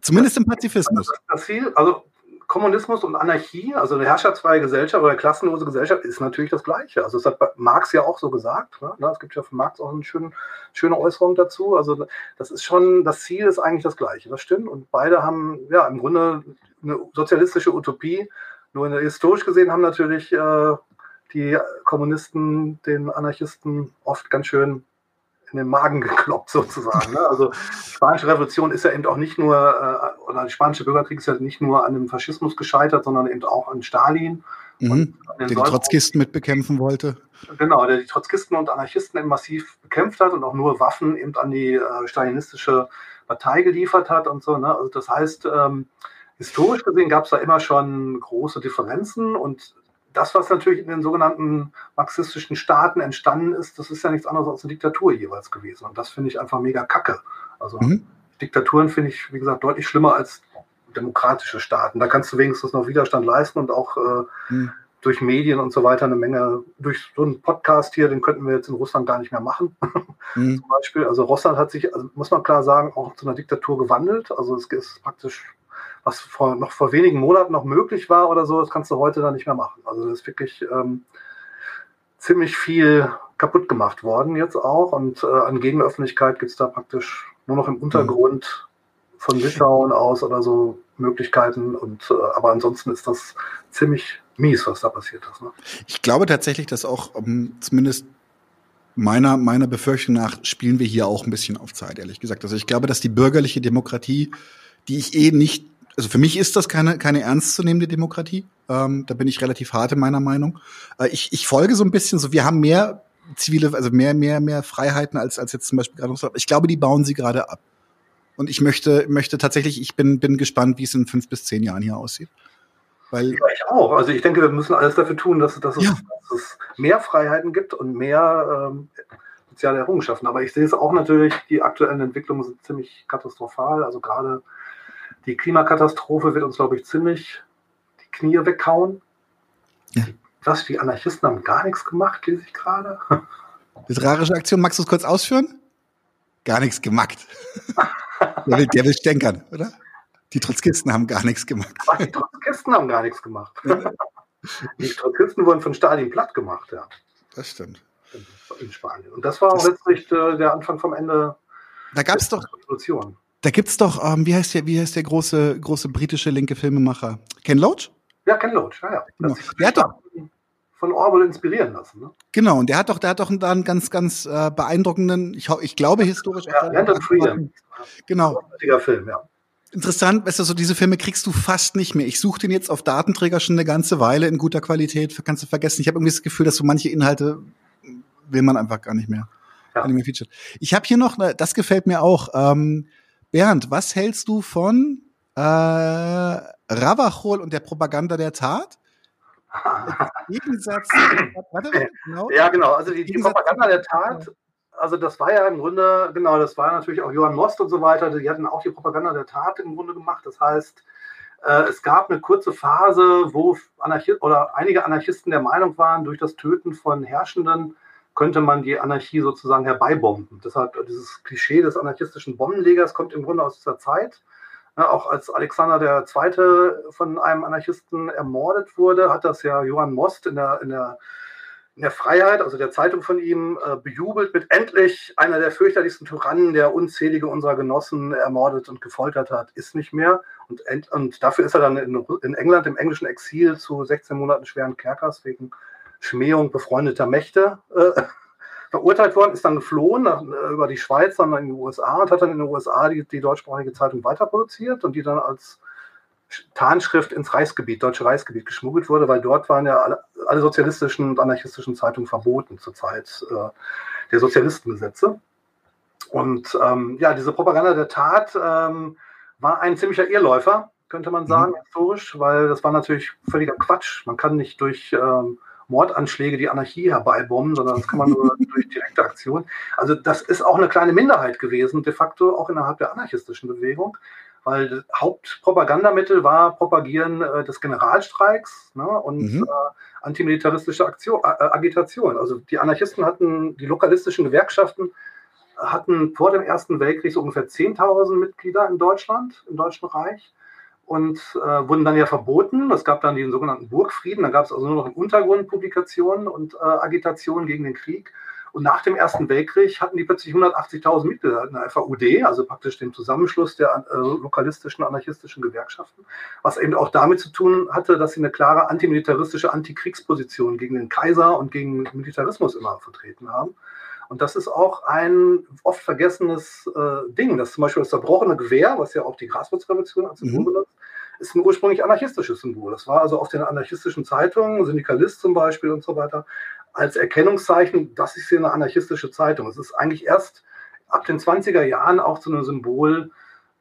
Zumindest im Pazifismus. Ziel, also Kommunismus und Anarchie, also eine herrschaftsfreie Gesellschaft oder klassenlose Gesellschaft, ist natürlich das Gleiche. Also das hat Marx ja auch so gesagt. Ne? Es gibt ja von Marx auch eine schöne, schöne Äußerung dazu. Also das ist schon, das Ziel ist eigentlich das Gleiche. Das stimmt. Und beide haben ja im Grunde eine sozialistische Utopie. Nur historisch gesehen haben natürlich äh, die Kommunisten den Anarchisten oft ganz schön in den Magen [laughs] gekloppt sozusagen. Ne? Also die spanische Revolution ist ja eben auch nicht nur, äh, oder der spanische Bürgerkrieg ist ja nicht nur an dem Faschismus gescheitert, sondern eben auch an Stalin. Mhm, der die Trotzkisten mitbekämpfen wollte. Genau, der die Trotzkisten und Anarchisten eben massiv bekämpft hat und auch nur Waffen eben an die äh, stalinistische Partei geliefert hat und so. Ne? Also das heißt, ähm, historisch gesehen gab es da immer schon große Differenzen und das, was natürlich in den sogenannten marxistischen Staaten entstanden ist, das ist ja nichts anderes als eine Diktatur jeweils gewesen. Und das finde ich einfach mega kacke. Also mhm. Diktaturen finde ich, wie gesagt, deutlich schlimmer als demokratische Staaten. Da kannst du wenigstens noch Widerstand leisten und auch äh, mhm. durch Medien und so weiter eine Menge, durch so einen Podcast hier, den könnten wir jetzt in Russland gar nicht mehr machen. [laughs] Mhm. Zum Beispiel. Also Russland hat sich, also muss man klar sagen, auch zu einer Diktatur gewandelt. Also es ist praktisch was vor, noch vor wenigen Monaten noch möglich war oder so, das kannst du heute dann nicht mehr machen. Also das ist wirklich ähm, ziemlich viel kaputt gemacht worden jetzt auch und äh, an Gegenöffentlichkeit gibt es da praktisch nur noch im Untergrund von Litauen aus oder so Möglichkeiten und äh, aber ansonsten ist das ziemlich mies, was da passiert ist. Ne? Ich glaube tatsächlich, dass auch um, ähm, zumindest meiner, meiner Befürchtung nach spielen wir hier auch ein bisschen auf Zeit, ehrlich gesagt. Also ich glaube, dass die bürgerliche Demokratie, die ich eh nicht also für mich ist das keine, keine ernstzunehmende Demokratie. Ähm, da bin ich relativ hart in meiner Meinung. Äh, ich, ich folge so ein bisschen so, wir haben mehr zivile, also mehr, mehr, mehr Freiheiten als, als jetzt zum Beispiel gerade. Ich glaube, die bauen sie gerade ab. Und ich möchte, möchte tatsächlich, ich bin, bin gespannt, wie es in fünf bis zehn Jahren hier aussieht. Weil ja, ich auch. Also ich denke, wir müssen alles dafür tun, dass, dass, es, ja. dass es, mehr Freiheiten gibt und mehr ähm, soziale Errungenschaften. Aber ich sehe es auch natürlich, die aktuellen Entwicklungen sind ziemlich katastrophal. Also gerade die Klimakatastrophe wird uns, glaube ich, ziemlich die Knie weghauen. Ja. Was, die Anarchisten haben gar nichts gemacht, lese ich gerade. [laughs] Literarische Aktion, magst du es kurz ausführen? Gar nichts gemacht. [laughs] der, will, der will stänkern, oder? Die Trotzkisten haben gar nichts gemacht. Ach, die Trotzkisten haben gar nichts gemacht. [laughs] die Trotzkisten wurden von Stalin platt gemacht, ja. Das stimmt. In Spanien. Und das war das letztlich äh, der Anfang vom Ende da gab's doch, Revolution. Da gibt's doch, ähm, wie heißt der, wie heißt der große, große britische linke Filmemacher? Ken Loach? Ja, Ken Loach, ja, ja. Genau. Der hat doch von Orwell inspirieren lassen. Ne? Genau, und der hat doch, der hat doch da einen ganz, ganz äh, beeindruckenden, ich, ich glaube historisch. Ja, Land of Freedom. Genau. Ein Film, ja. Interessant, weißt du, so diese Filme kriegst du fast nicht mehr. Ich suche den jetzt auf Datenträger schon eine ganze Weile in guter Qualität, kannst du vergessen. Ich habe irgendwie das Gefühl, dass so manche Inhalte will man einfach gar nicht mehr. Ja. Ich habe hier noch, das gefällt mir auch. Ähm, Bernd, was hältst du von äh, Ravachol und der Propaganda der Tat? [laughs] Gegensatz. warte, genau. Ja, genau. Also die, die Propaganda der Tat also das war ja im Grunde, genau, das war natürlich auch Johann Most und so weiter, die hatten auch die Propaganda der Tat im Grunde gemacht. Das heißt, äh, es gab eine kurze Phase, wo Anarchi oder einige Anarchisten der Meinung waren, durch das Töten von Herrschenden könnte man die Anarchie sozusagen herbeibomben. Deshalb dieses Klischee des anarchistischen Bombenlegers kommt im Grunde aus dieser Zeit. Auch als Alexander II. von einem Anarchisten ermordet wurde, hat das ja Johann Most in der, in der, in der Freiheit, also der Zeitung von ihm, äh, bejubelt mit endlich einer der fürchterlichsten Tyrannen, der unzählige unserer Genossen ermordet und gefoltert hat, ist nicht mehr. Und, und dafür ist er dann in, in England im englischen Exil zu 16 Monaten schweren Kerkers wegen Schmähung befreundeter Mächte äh, [laughs] verurteilt worden, ist dann geflohen nach, äh, über die Schweiz, dann in die USA und hat dann in den USA die, die deutschsprachige Zeitung weiterproduziert und die dann als Tarnschrift ins Reichsgebiet, deutsche Reichsgebiet geschmuggelt wurde, weil dort waren ja alle, alle sozialistischen und anarchistischen Zeitungen verboten zur Zeit äh, der Sozialistengesetze. Und ähm, ja, diese Propaganda der Tat ähm, war ein ziemlicher Irrläufer, könnte man sagen, mhm. historisch, weil das war natürlich völliger Quatsch. Man kann nicht durch ähm, Mordanschläge die Anarchie herbeibomben, sondern das kann man nur [laughs] durch direkte Aktion. Also das ist auch eine kleine Minderheit gewesen, de facto auch innerhalb der anarchistischen Bewegung, weil das Hauptpropagandamittel war Propagieren äh, des Generalstreiks ne, und mhm. äh, antimilitaristische Aktion, äh, Agitation. Also die Anarchisten hatten, die lokalistischen Gewerkschaften hatten vor dem Ersten Weltkrieg so ungefähr 10.000 Mitglieder in Deutschland, im Deutschen Reich und äh, wurden dann ja verboten. Es gab dann den sogenannten Burgfrieden, da gab es also nur noch im Untergrund Publikationen und äh, Agitationen gegen den Krieg. Und nach dem Ersten Weltkrieg hatten die plötzlich 180.000 Mitglieder in der FAUD, also praktisch dem Zusammenschluss der äh, lokalistischen, anarchistischen Gewerkschaften, was eben auch damit zu tun hatte, dass sie eine klare antimilitaristische Antikriegsposition gegen den Kaiser und gegen Militarismus immer vertreten haben. Und das ist auch ein oft vergessenes äh, Ding, dass zum Beispiel das zerbrochene Gewehr, was ja auch die Graswurzrevolution als Symbol mhm. benutzt, ist ein ursprünglich anarchistisches Symbol. Das war also auf den anarchistischen Zeitungen, Syndikalist zum Beispiel und so weiter, als Erkennungszeichen, das ist hier eine anarchistische Zeitung. Es ist eigentlich erst ab den 20er Jahren auch zu einem Symbol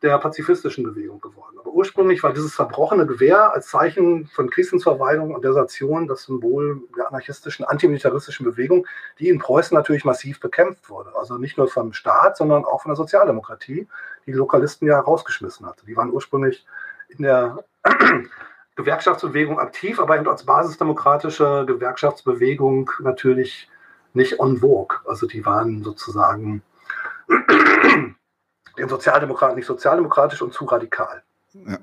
der pazifistischen Bewegung geworden. Aber ursprünglich war dieses zerbrochene Gewehr als Zeichen von Krisenverweigerung und Desertion das Symbol der anarchistischen, antimilitaristischen Bewegung, die in Preußen natürlich massiv bekämpft wurde. Also nicht nur vom Staat, sondern auch von der Sozialdemokratie, die, die Lokalisten ja rausgeschmissen hatte. Die waren ursprünglich in der [clears throat] Gewerkschaftsbewegung aktiv, aber eben als basisdemokratische Gewerkschaftsbewegung natürlich nicht on vogue. Also die waren sozusagen [clears throat] den Sozialdemokraten nicht sozialdemokratisch und zu radikal. Ja.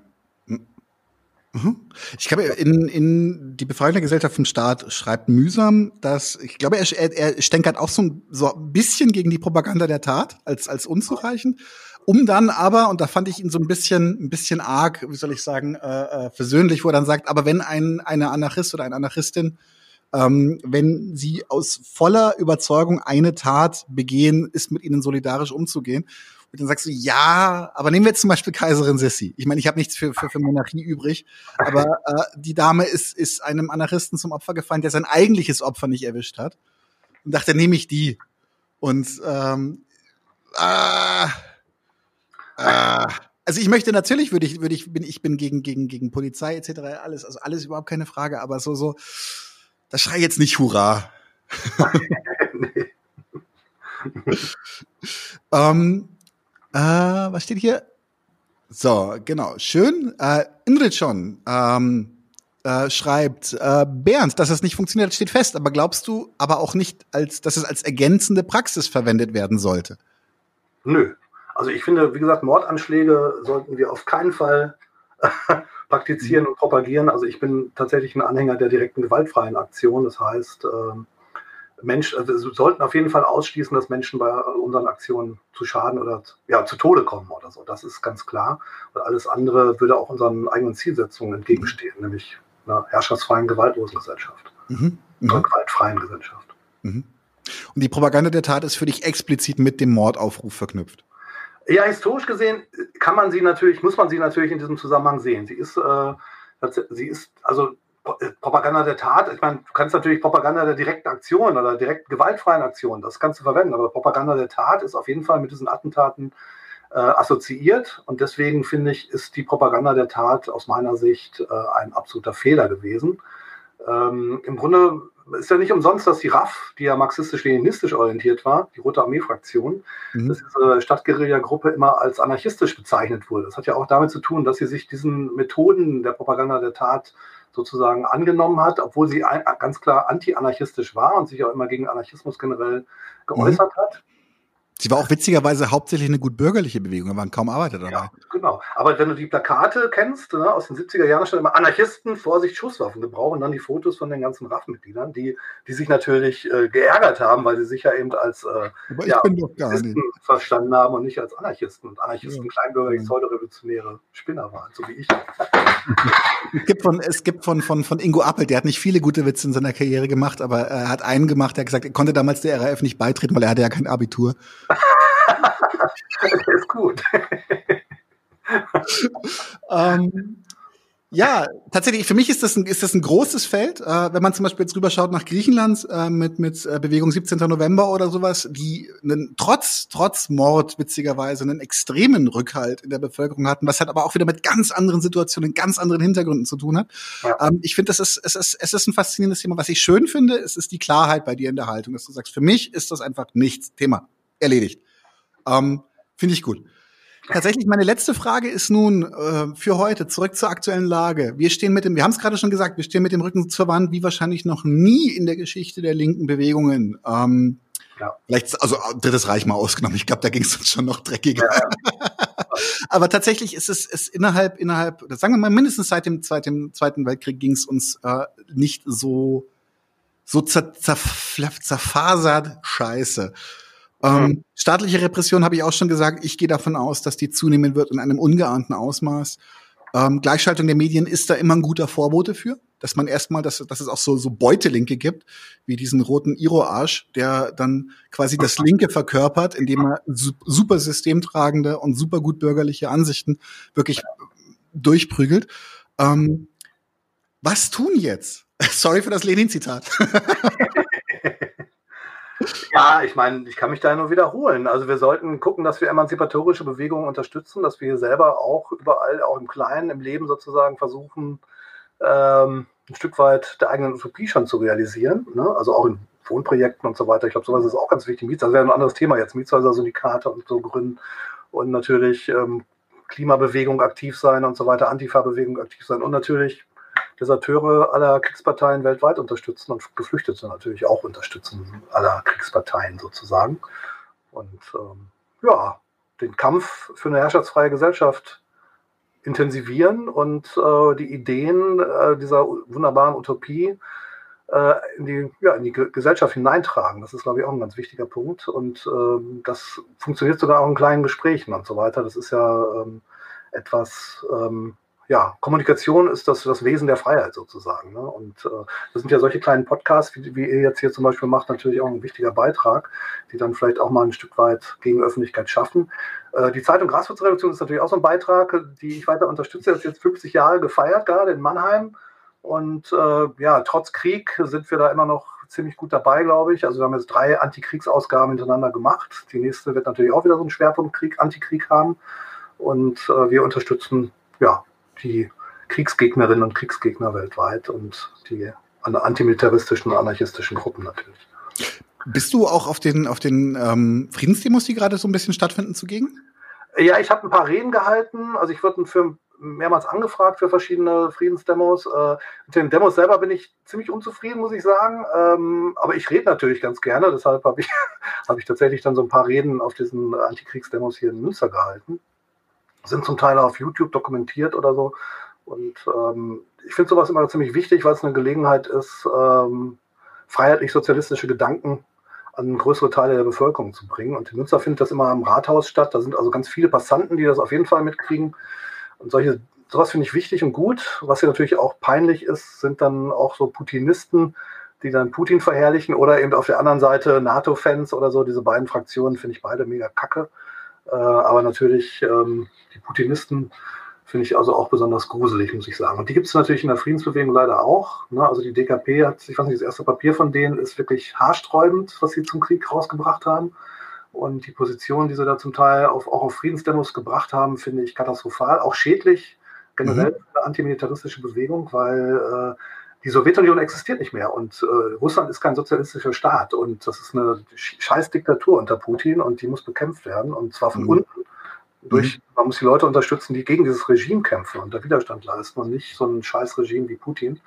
Mhm. Ich glaube, in, in die Befreiung der Gesellschaft vom Staat schreibt mühsam, dass ich glaube, er, er, er stänkert auch so ein, so ein bisschen gegen die Propaganda der Tat als als unzureichend, um dann aber und da fand ich ihn so ein bisschen ein bisschen arg, wie soll ich sagen, äh, äh, versöhnlich, wo er dann sagt, aber wenn ein eine Anarchist oder eine Anarchistin ähm, wenn sie aus voller Überzeugung eine Tat begehen, ist mit ihnen solidarisch umzugehen. Und dann sagst du, ja, aber nehmen wir jetzt zum Beispiel Kaiserin Sissi. Ich meine, ich habe nichts für, für, für Monarchie übrig, aber äh, die Dame ist, ist einem Anarchisten zum Opfer gefallen, der sein eigentliches Opfer nicht erwischt hat. Und dachte, nehme ich die. Und ähm, ah, ah, also ich möchte natürlich, würde ich, würde ich, bin ich bin gegen gegen gegen Polizei etc. alles, also alles überhaupt keine Frage, aber so so, das schrei jetzt nicht Hurra. [laughs] [laughs] ähm, äh, was steht hier? So, genau, schön. Äh, Ingrid schon ähm, äh, schreibt, äh, Bernd, dass es nicht funktioniert, steht fest, aber glaubst du aber auch nicht, als, dass es als ergänzende Praxis verwendet werden sollte? Nö. Also ich finde, wie gesagt, Mordanschläge sollten wir auf keinen Fall [laughs] praktizieren und propagieren. Also ich bin tatsächlich ein Anhänger der direkten gewaltfreien Aktion. Das heißt, ähm, Mensch, also wir sollten auf jeden Fall ausschließen, dass Menschen bei unseren Aktionen zu Schaden oder ja, zu Tode kommen oder so. Das ist ganz klar. Und alles andere würde auch unseren eigenen Zielsetzungen entgegenstehen, mhm. nämlich einer herrschaftsfreien, gewaltlosen Gesellschaft. Mhm. Mhm. Einer gewaltfreien Gesellschaft. Mhm. Und die Propaganda der Tat ist für dich explizit mit dem Mordaufruf verknüpft? Ja, historisch gesehen kann man sie natürlich, muss man sie natürlich in diesem Zusammenhang sehen. Sie ist, äh, sie ist, also Propaganda der Tat, ich meine, du kannst natürlich Propaganda der direkten Aktion oder direkt gewaltfreien Aktion, das kannst du verwenden, aber Propaganda der Tat ist auf jeden Fall mit diesen Attentaten äh, assoziiert und deswegen finde ich, ist die Propaganda der Tat aus meiner Sicht äh, ein absoluter Fehler gewesen. Ähm, Im Grunde ist ja nicht umsonst, dass die RAF, die ja marxistisch-leninistisch orientiert war, die Rote Armee-Fraktion, mhm. dass diese Stadtguerilla-Gruppe immer als anarchistisch bezeichnet wurde. Das hat ja auch damit zu tun, dass sie sich diesen Methoden der Propaganda der Tat sozusagen angenommen hat, obwohl sie ein, ganz klar anti-anarchistisch war und sich auch immer gegen Anarchismus generell geäußert mhm. hat. Sie war auch witzigerweise hauptsächlich eine gut bürgerliche Bewegung, da waren kaum Arbeiter dabei. Ja, genau. Aber wenn du die Plakate kennst, ne, aus den 70er Jahren stand immer Anarchisten, Vorsicht, Schusswaffen gebrauchen und dann die Fotos von den ganzen RAF-Mitgliedern, die, die sich natürlich äh, geärgert haben, weil sie sich ja eben als äh, ja, verstanden haben und nicht als Anarchisten. Und Anarchisten, ja. kleinbürgerlich, pseudorevolutionäre Spinner waren, so wie ich. es gibt, von, es gibt von, von, von Ingo Appel, der hat nicht viele gute Witze in seiner Karriere gemacht, aber er hat einen gemacht, der hat gesagt, er konnte damals der RAF nicht beitreten, weil er hatte ja kein Abitur. Das [laughs] ist gut. ähm, ja, tatsächlich, für mich ist das ein, ist das ein großes Feld. Äh, wenn man zum Beispiel jetzt rüberschaut nach Griechenland äh, mit, mit äh, Bewegung 17. November oder sowas, die einen, trotz, trotz Mord witzigerweise einen extremen Rückhalt in der Bevölkerung hatten, was halt aber auch wieder mit ganz anderen Situationen, ganz anderen Hintergründen zu tun hat. Ja. Ähm, ich finde, das ist, es ist, es ist ein faszinierendes Thema. Was ich schön finde, es ist die Klarheit bei dir in der Haltung, dass du sagst, für mich ist das einfach nichts. Thema. Erledigt. Ähm, Finde ich gut. Tatsächlich, meine letzte Frage ist nun äh, für heute zurück zur aktuellen Lage. Wir stehen mit dem, wir haben es gerade schon gesagt, wir stehen mit dem Rücken zur Wand, wie wahrscheinlich noch nie in der Geschichte der linken Bewegungen. Ähm, ja. Vielleicht, also drittes Reich mal ausgenommen. Ich glaube, da ging es uns schon noch dreckiger. Ja. [laughs] Aber tatsächlich ist es ist innerhalb, innerhalb, sagen wir mal, mindestens seit dem Zweiten, Zweiten Weltkrieg ging es uns äh, nicht so so zer, zer, zerfasert scheiße. Ähm, staatliche Repression habe ich auch schon gesagt. Ich gehe davon aus, dass die zunehmen wird in einem ungeahnten Ausmaß. Ähm, Gleichschaltung der Medien ist da immer ein guter Vorbote für, dass man erstmal, dass, dass es auch so, so Beutelinke gibt, wie diesen roten Iro-Arsch, der dann quasi das Linke verkörpert, indem er super systemtragende und super gut bürgerliche Ansichten wirklich durchprügelt. Ähm, was tun jetzt? [laughs] Sorry für das Lenin-Zitat. [laughs] Ja, ich meine, ich kann mich da nur wiederholen. Also wir sollten gucken, dass wir emanzipatorische Bewegungen unterstützen, dass wir hier selber auch überall, auch im Kleinen, im Leben sozusagen versuchen, ähm, ein Stück weit der eigenen Utopie schon zu realisieren. Ne? Also auch in Wohnprojekten und so weiter. Ich glaube, sowas ist auch ganz wichtig. Das wäre ein anderes Thema jetzt. Mietshäuser-Syndikate und so gründen und natürlich ähm, Klimabewegung aktiv sein und so weiter, Antifa-Bewegung aktiv sein und natürlich Deserteure aller Kriegsparteien weltweit unterstützen und Geflüchtete natürlich auch unterstützen, aller Kriegsparteien sozusagen. Und ähm, ja, den Kampf für eine herrschaftsfreie Gesellschaft intensivieren und äh, die Ideen äh, dieser wunderbaren Utopie äh, in, die, ja, in die Gesellschaft hineintragen. Das ist, glaube ich, auch ein ganz wichtiger Punkt. Und ähm, das funktioniert sogar auch in kleinen Gesprächen und so weiter. Das ist ja ähm, etwas, ähm, ja, Kommunikation ist das, das Wesen der Freiheit sozusagen. Ne? Und äh, das sind ja solche kleinen Podcasts, wie, wie ihr jetzt hier zum Beispiel macht, natürlich auch ein wichtiger Beitrag, die dann vielleicht auch mal ein Stück weit gegen Öffentlichkeit schaffen. Äh, die Zeitung Graswurzreduktion ist natürlich auch so ein Beitrag, die ich weiter unterstütze. Das ist jetzt 50 Jahre gefeiert, gerade in Mannheim. Und äh, ja, trotz Krieg sind wir da immer noch ziemlich gut dabei, glaube ich. Also wir haben jetzt drei Antikriegsausgaben hintereinander gemacht. Die nächste wird natürlich auch wieder so einen Schwerpunkt Krieg, Antikrieg haben. Und äh, wir unterstützen ja die Kriegsgegnerinnen und Kriegsgegner weltweit und die antimilitaristischen und anarchistischen Gruppen natürlich. Bist du auch auf den, auf den ähm, Friedensdemos, die gerade so ein bisschen stattfinden, zugegen? Ja, ich habe ein paar Reden gehalten. Also ich wurde für mehrmals angefragt für verschiedene Friedensdemos. Äh, mit den Demos selber bin ich ziemlich unzufrieden, muss ich sagen. Ähm, aber ich rede natürlich ganz gerne. Deshalb habe ich, [laughs] hab ich tatsächlich dann so ein paar Reden auf diesen Antikriegsdemos hier in Münster gehalten sind zum Teil auf YouTube dokumentiert oder so. Und ähm, ich finde sowas immer ziemlich wichtig, weil es eine Gelegenheit ist, ähm, freiheitlich-sozialistische Gedanken an größere Teile der Bevölkerung zu bringen. Und in Münster findet das immer am Rathaus statt. Da sind also ganz viele Passanten, die das auf jeden Fall mitkriegen. Und solche, sowas finde ich wichtig und gut. Was hier natürlich auch peinlich ist, sind dann auch so Putinisten, die dann Putin verherrlichen oder eben auf der anderen Seite NATO-Fans oder so. Diese beiden Fraktionen finde ich beide mega kacke. Äh, aber natürlich ähm, die Putinisten finde ich also auch besonders gruselig, muss ich sagen. Und die gibt es natürlich in der Friedensbewegung leider auch. Ne? Also die DKP hat, ich weiß nicht, das erste Papier von denen ist wirklich haarsträubend, was sie zum Krieg rausgebracht haben. Und die Position, die sie da zum Teil auf, auch auf Friedensdemos gebracht haben, finde ich katastrophal, auch schädlich generell mhm. für eine antimilitaristische Bewegung, weil äh, die Sowjetunion existiert nicht mehr und äh, Russland ist kein sozialistischer Staat und das ist eine scheiß Diktatur unter Putin und die muss bekämpft werden und zwar von mhm. unten. Durch, mhm. man muss die Leute unterstützen, die gegen dieses Regime kämpfen und da Widerstand leisten und nicht so ein scheiß Regime wie Putin.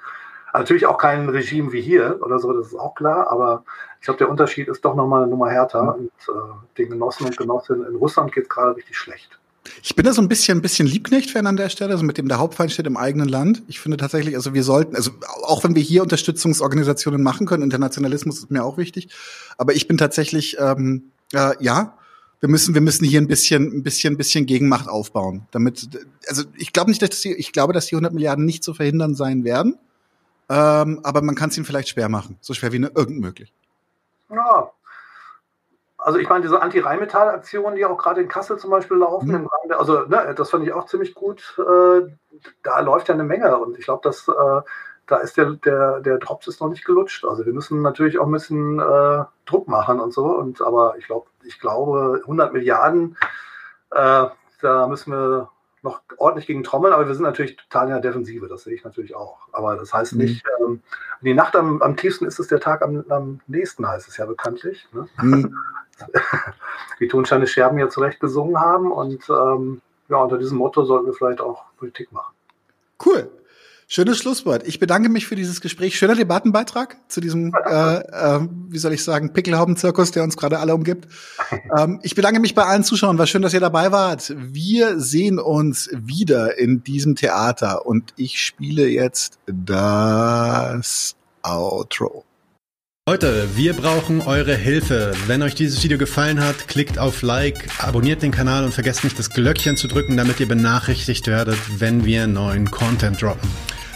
Natürlich auch kein Regime wie hier oder so, das ist auch klar, aber ich glaube, der Unterschied ist doch nochmal eine Nummer härter mhm. und äh, den Genossen und Genossinnen in Russland geht es gerade richtig schlecht. Ich bin da so ein bisschen, ein bisschen Liebknecht-Fan an der Stelle, also mit dem der Hauptfeind steht im eigenen Land. Ich finde tatsächlich, also wir sollten, also auch wenn wir hier Unterstützungsorganisationen machen können, Internationalismus ist mir auch wichtig, aber ich bin tatsächlich, ähm, äh, ja, wir müssen, wir müssen hier ein bisschen, ein bisschen, ein bisschen Gegenmacht aufbauen, damit, also ich glaube nicht, dass die, ich glaube, dass die 100 Milliarden nicht zu verhindern sein werden, ähm, aber man kann es ihnen vielleicht schwer machen, so schwer wie nur irgend möglich. Ja, also ich meine, diese Anti-Rheinmetall-Aktionen, die auch gerade in Kassel zum Beispiel laufen, mhm. Rahmen, also ne, das fand ich auch ziemlich gut. Äh, da läuft ja eine Menge und ich glaube, dass äh, da ist der, der, der Drops ist noch nicht gelutscht. Also wir müssen natürlich auch ein bisschen äh, Druck machen und so. Und aber ich glaube, ich glaube, 100 Milliarden, äh, da müssen wir noch ordentlich gegen trommeln, aber wir sind natürlich total in der Defensive, das sehe ich natürlich auch. Aber das heißt mhm. nicht, ähm, die Nacht am, am tiefsten ist es der Tag am, am nächsten, heißt es ja bekanntlich. Ne? Mhm. [laughs] Wie Tonsteine Scherben ja zurecht gesungen haben und ähm, ja, unter diesem Motto sollten wir vielleicht auch Politik machen. Cool. Schönes Schlusswort. Ich bedanke mich für dieses Gespräch. Schöner Debattenbeitrag zu diesem, äh, äh, wie soll ich sagen, Pickelhauben-Zirkus, der uns gerade alle umgibt. [laughs] ähm, ich bedanke mich bei allen Zuschauern. War schön, dass ihr dabei wart. Wir sehen uns wieder in diesem Theater und ich spiele jetzt das Outro. Leute, wir brauchen eure Hilfe. Wenn euch dieses Video gefallen hat, klickt auf Like, abonniert den Kanal und vergesst nicht das Glöckchen zu drücken, damit ihr benachrichtigt werdet, wenn wir neuen Content droppen.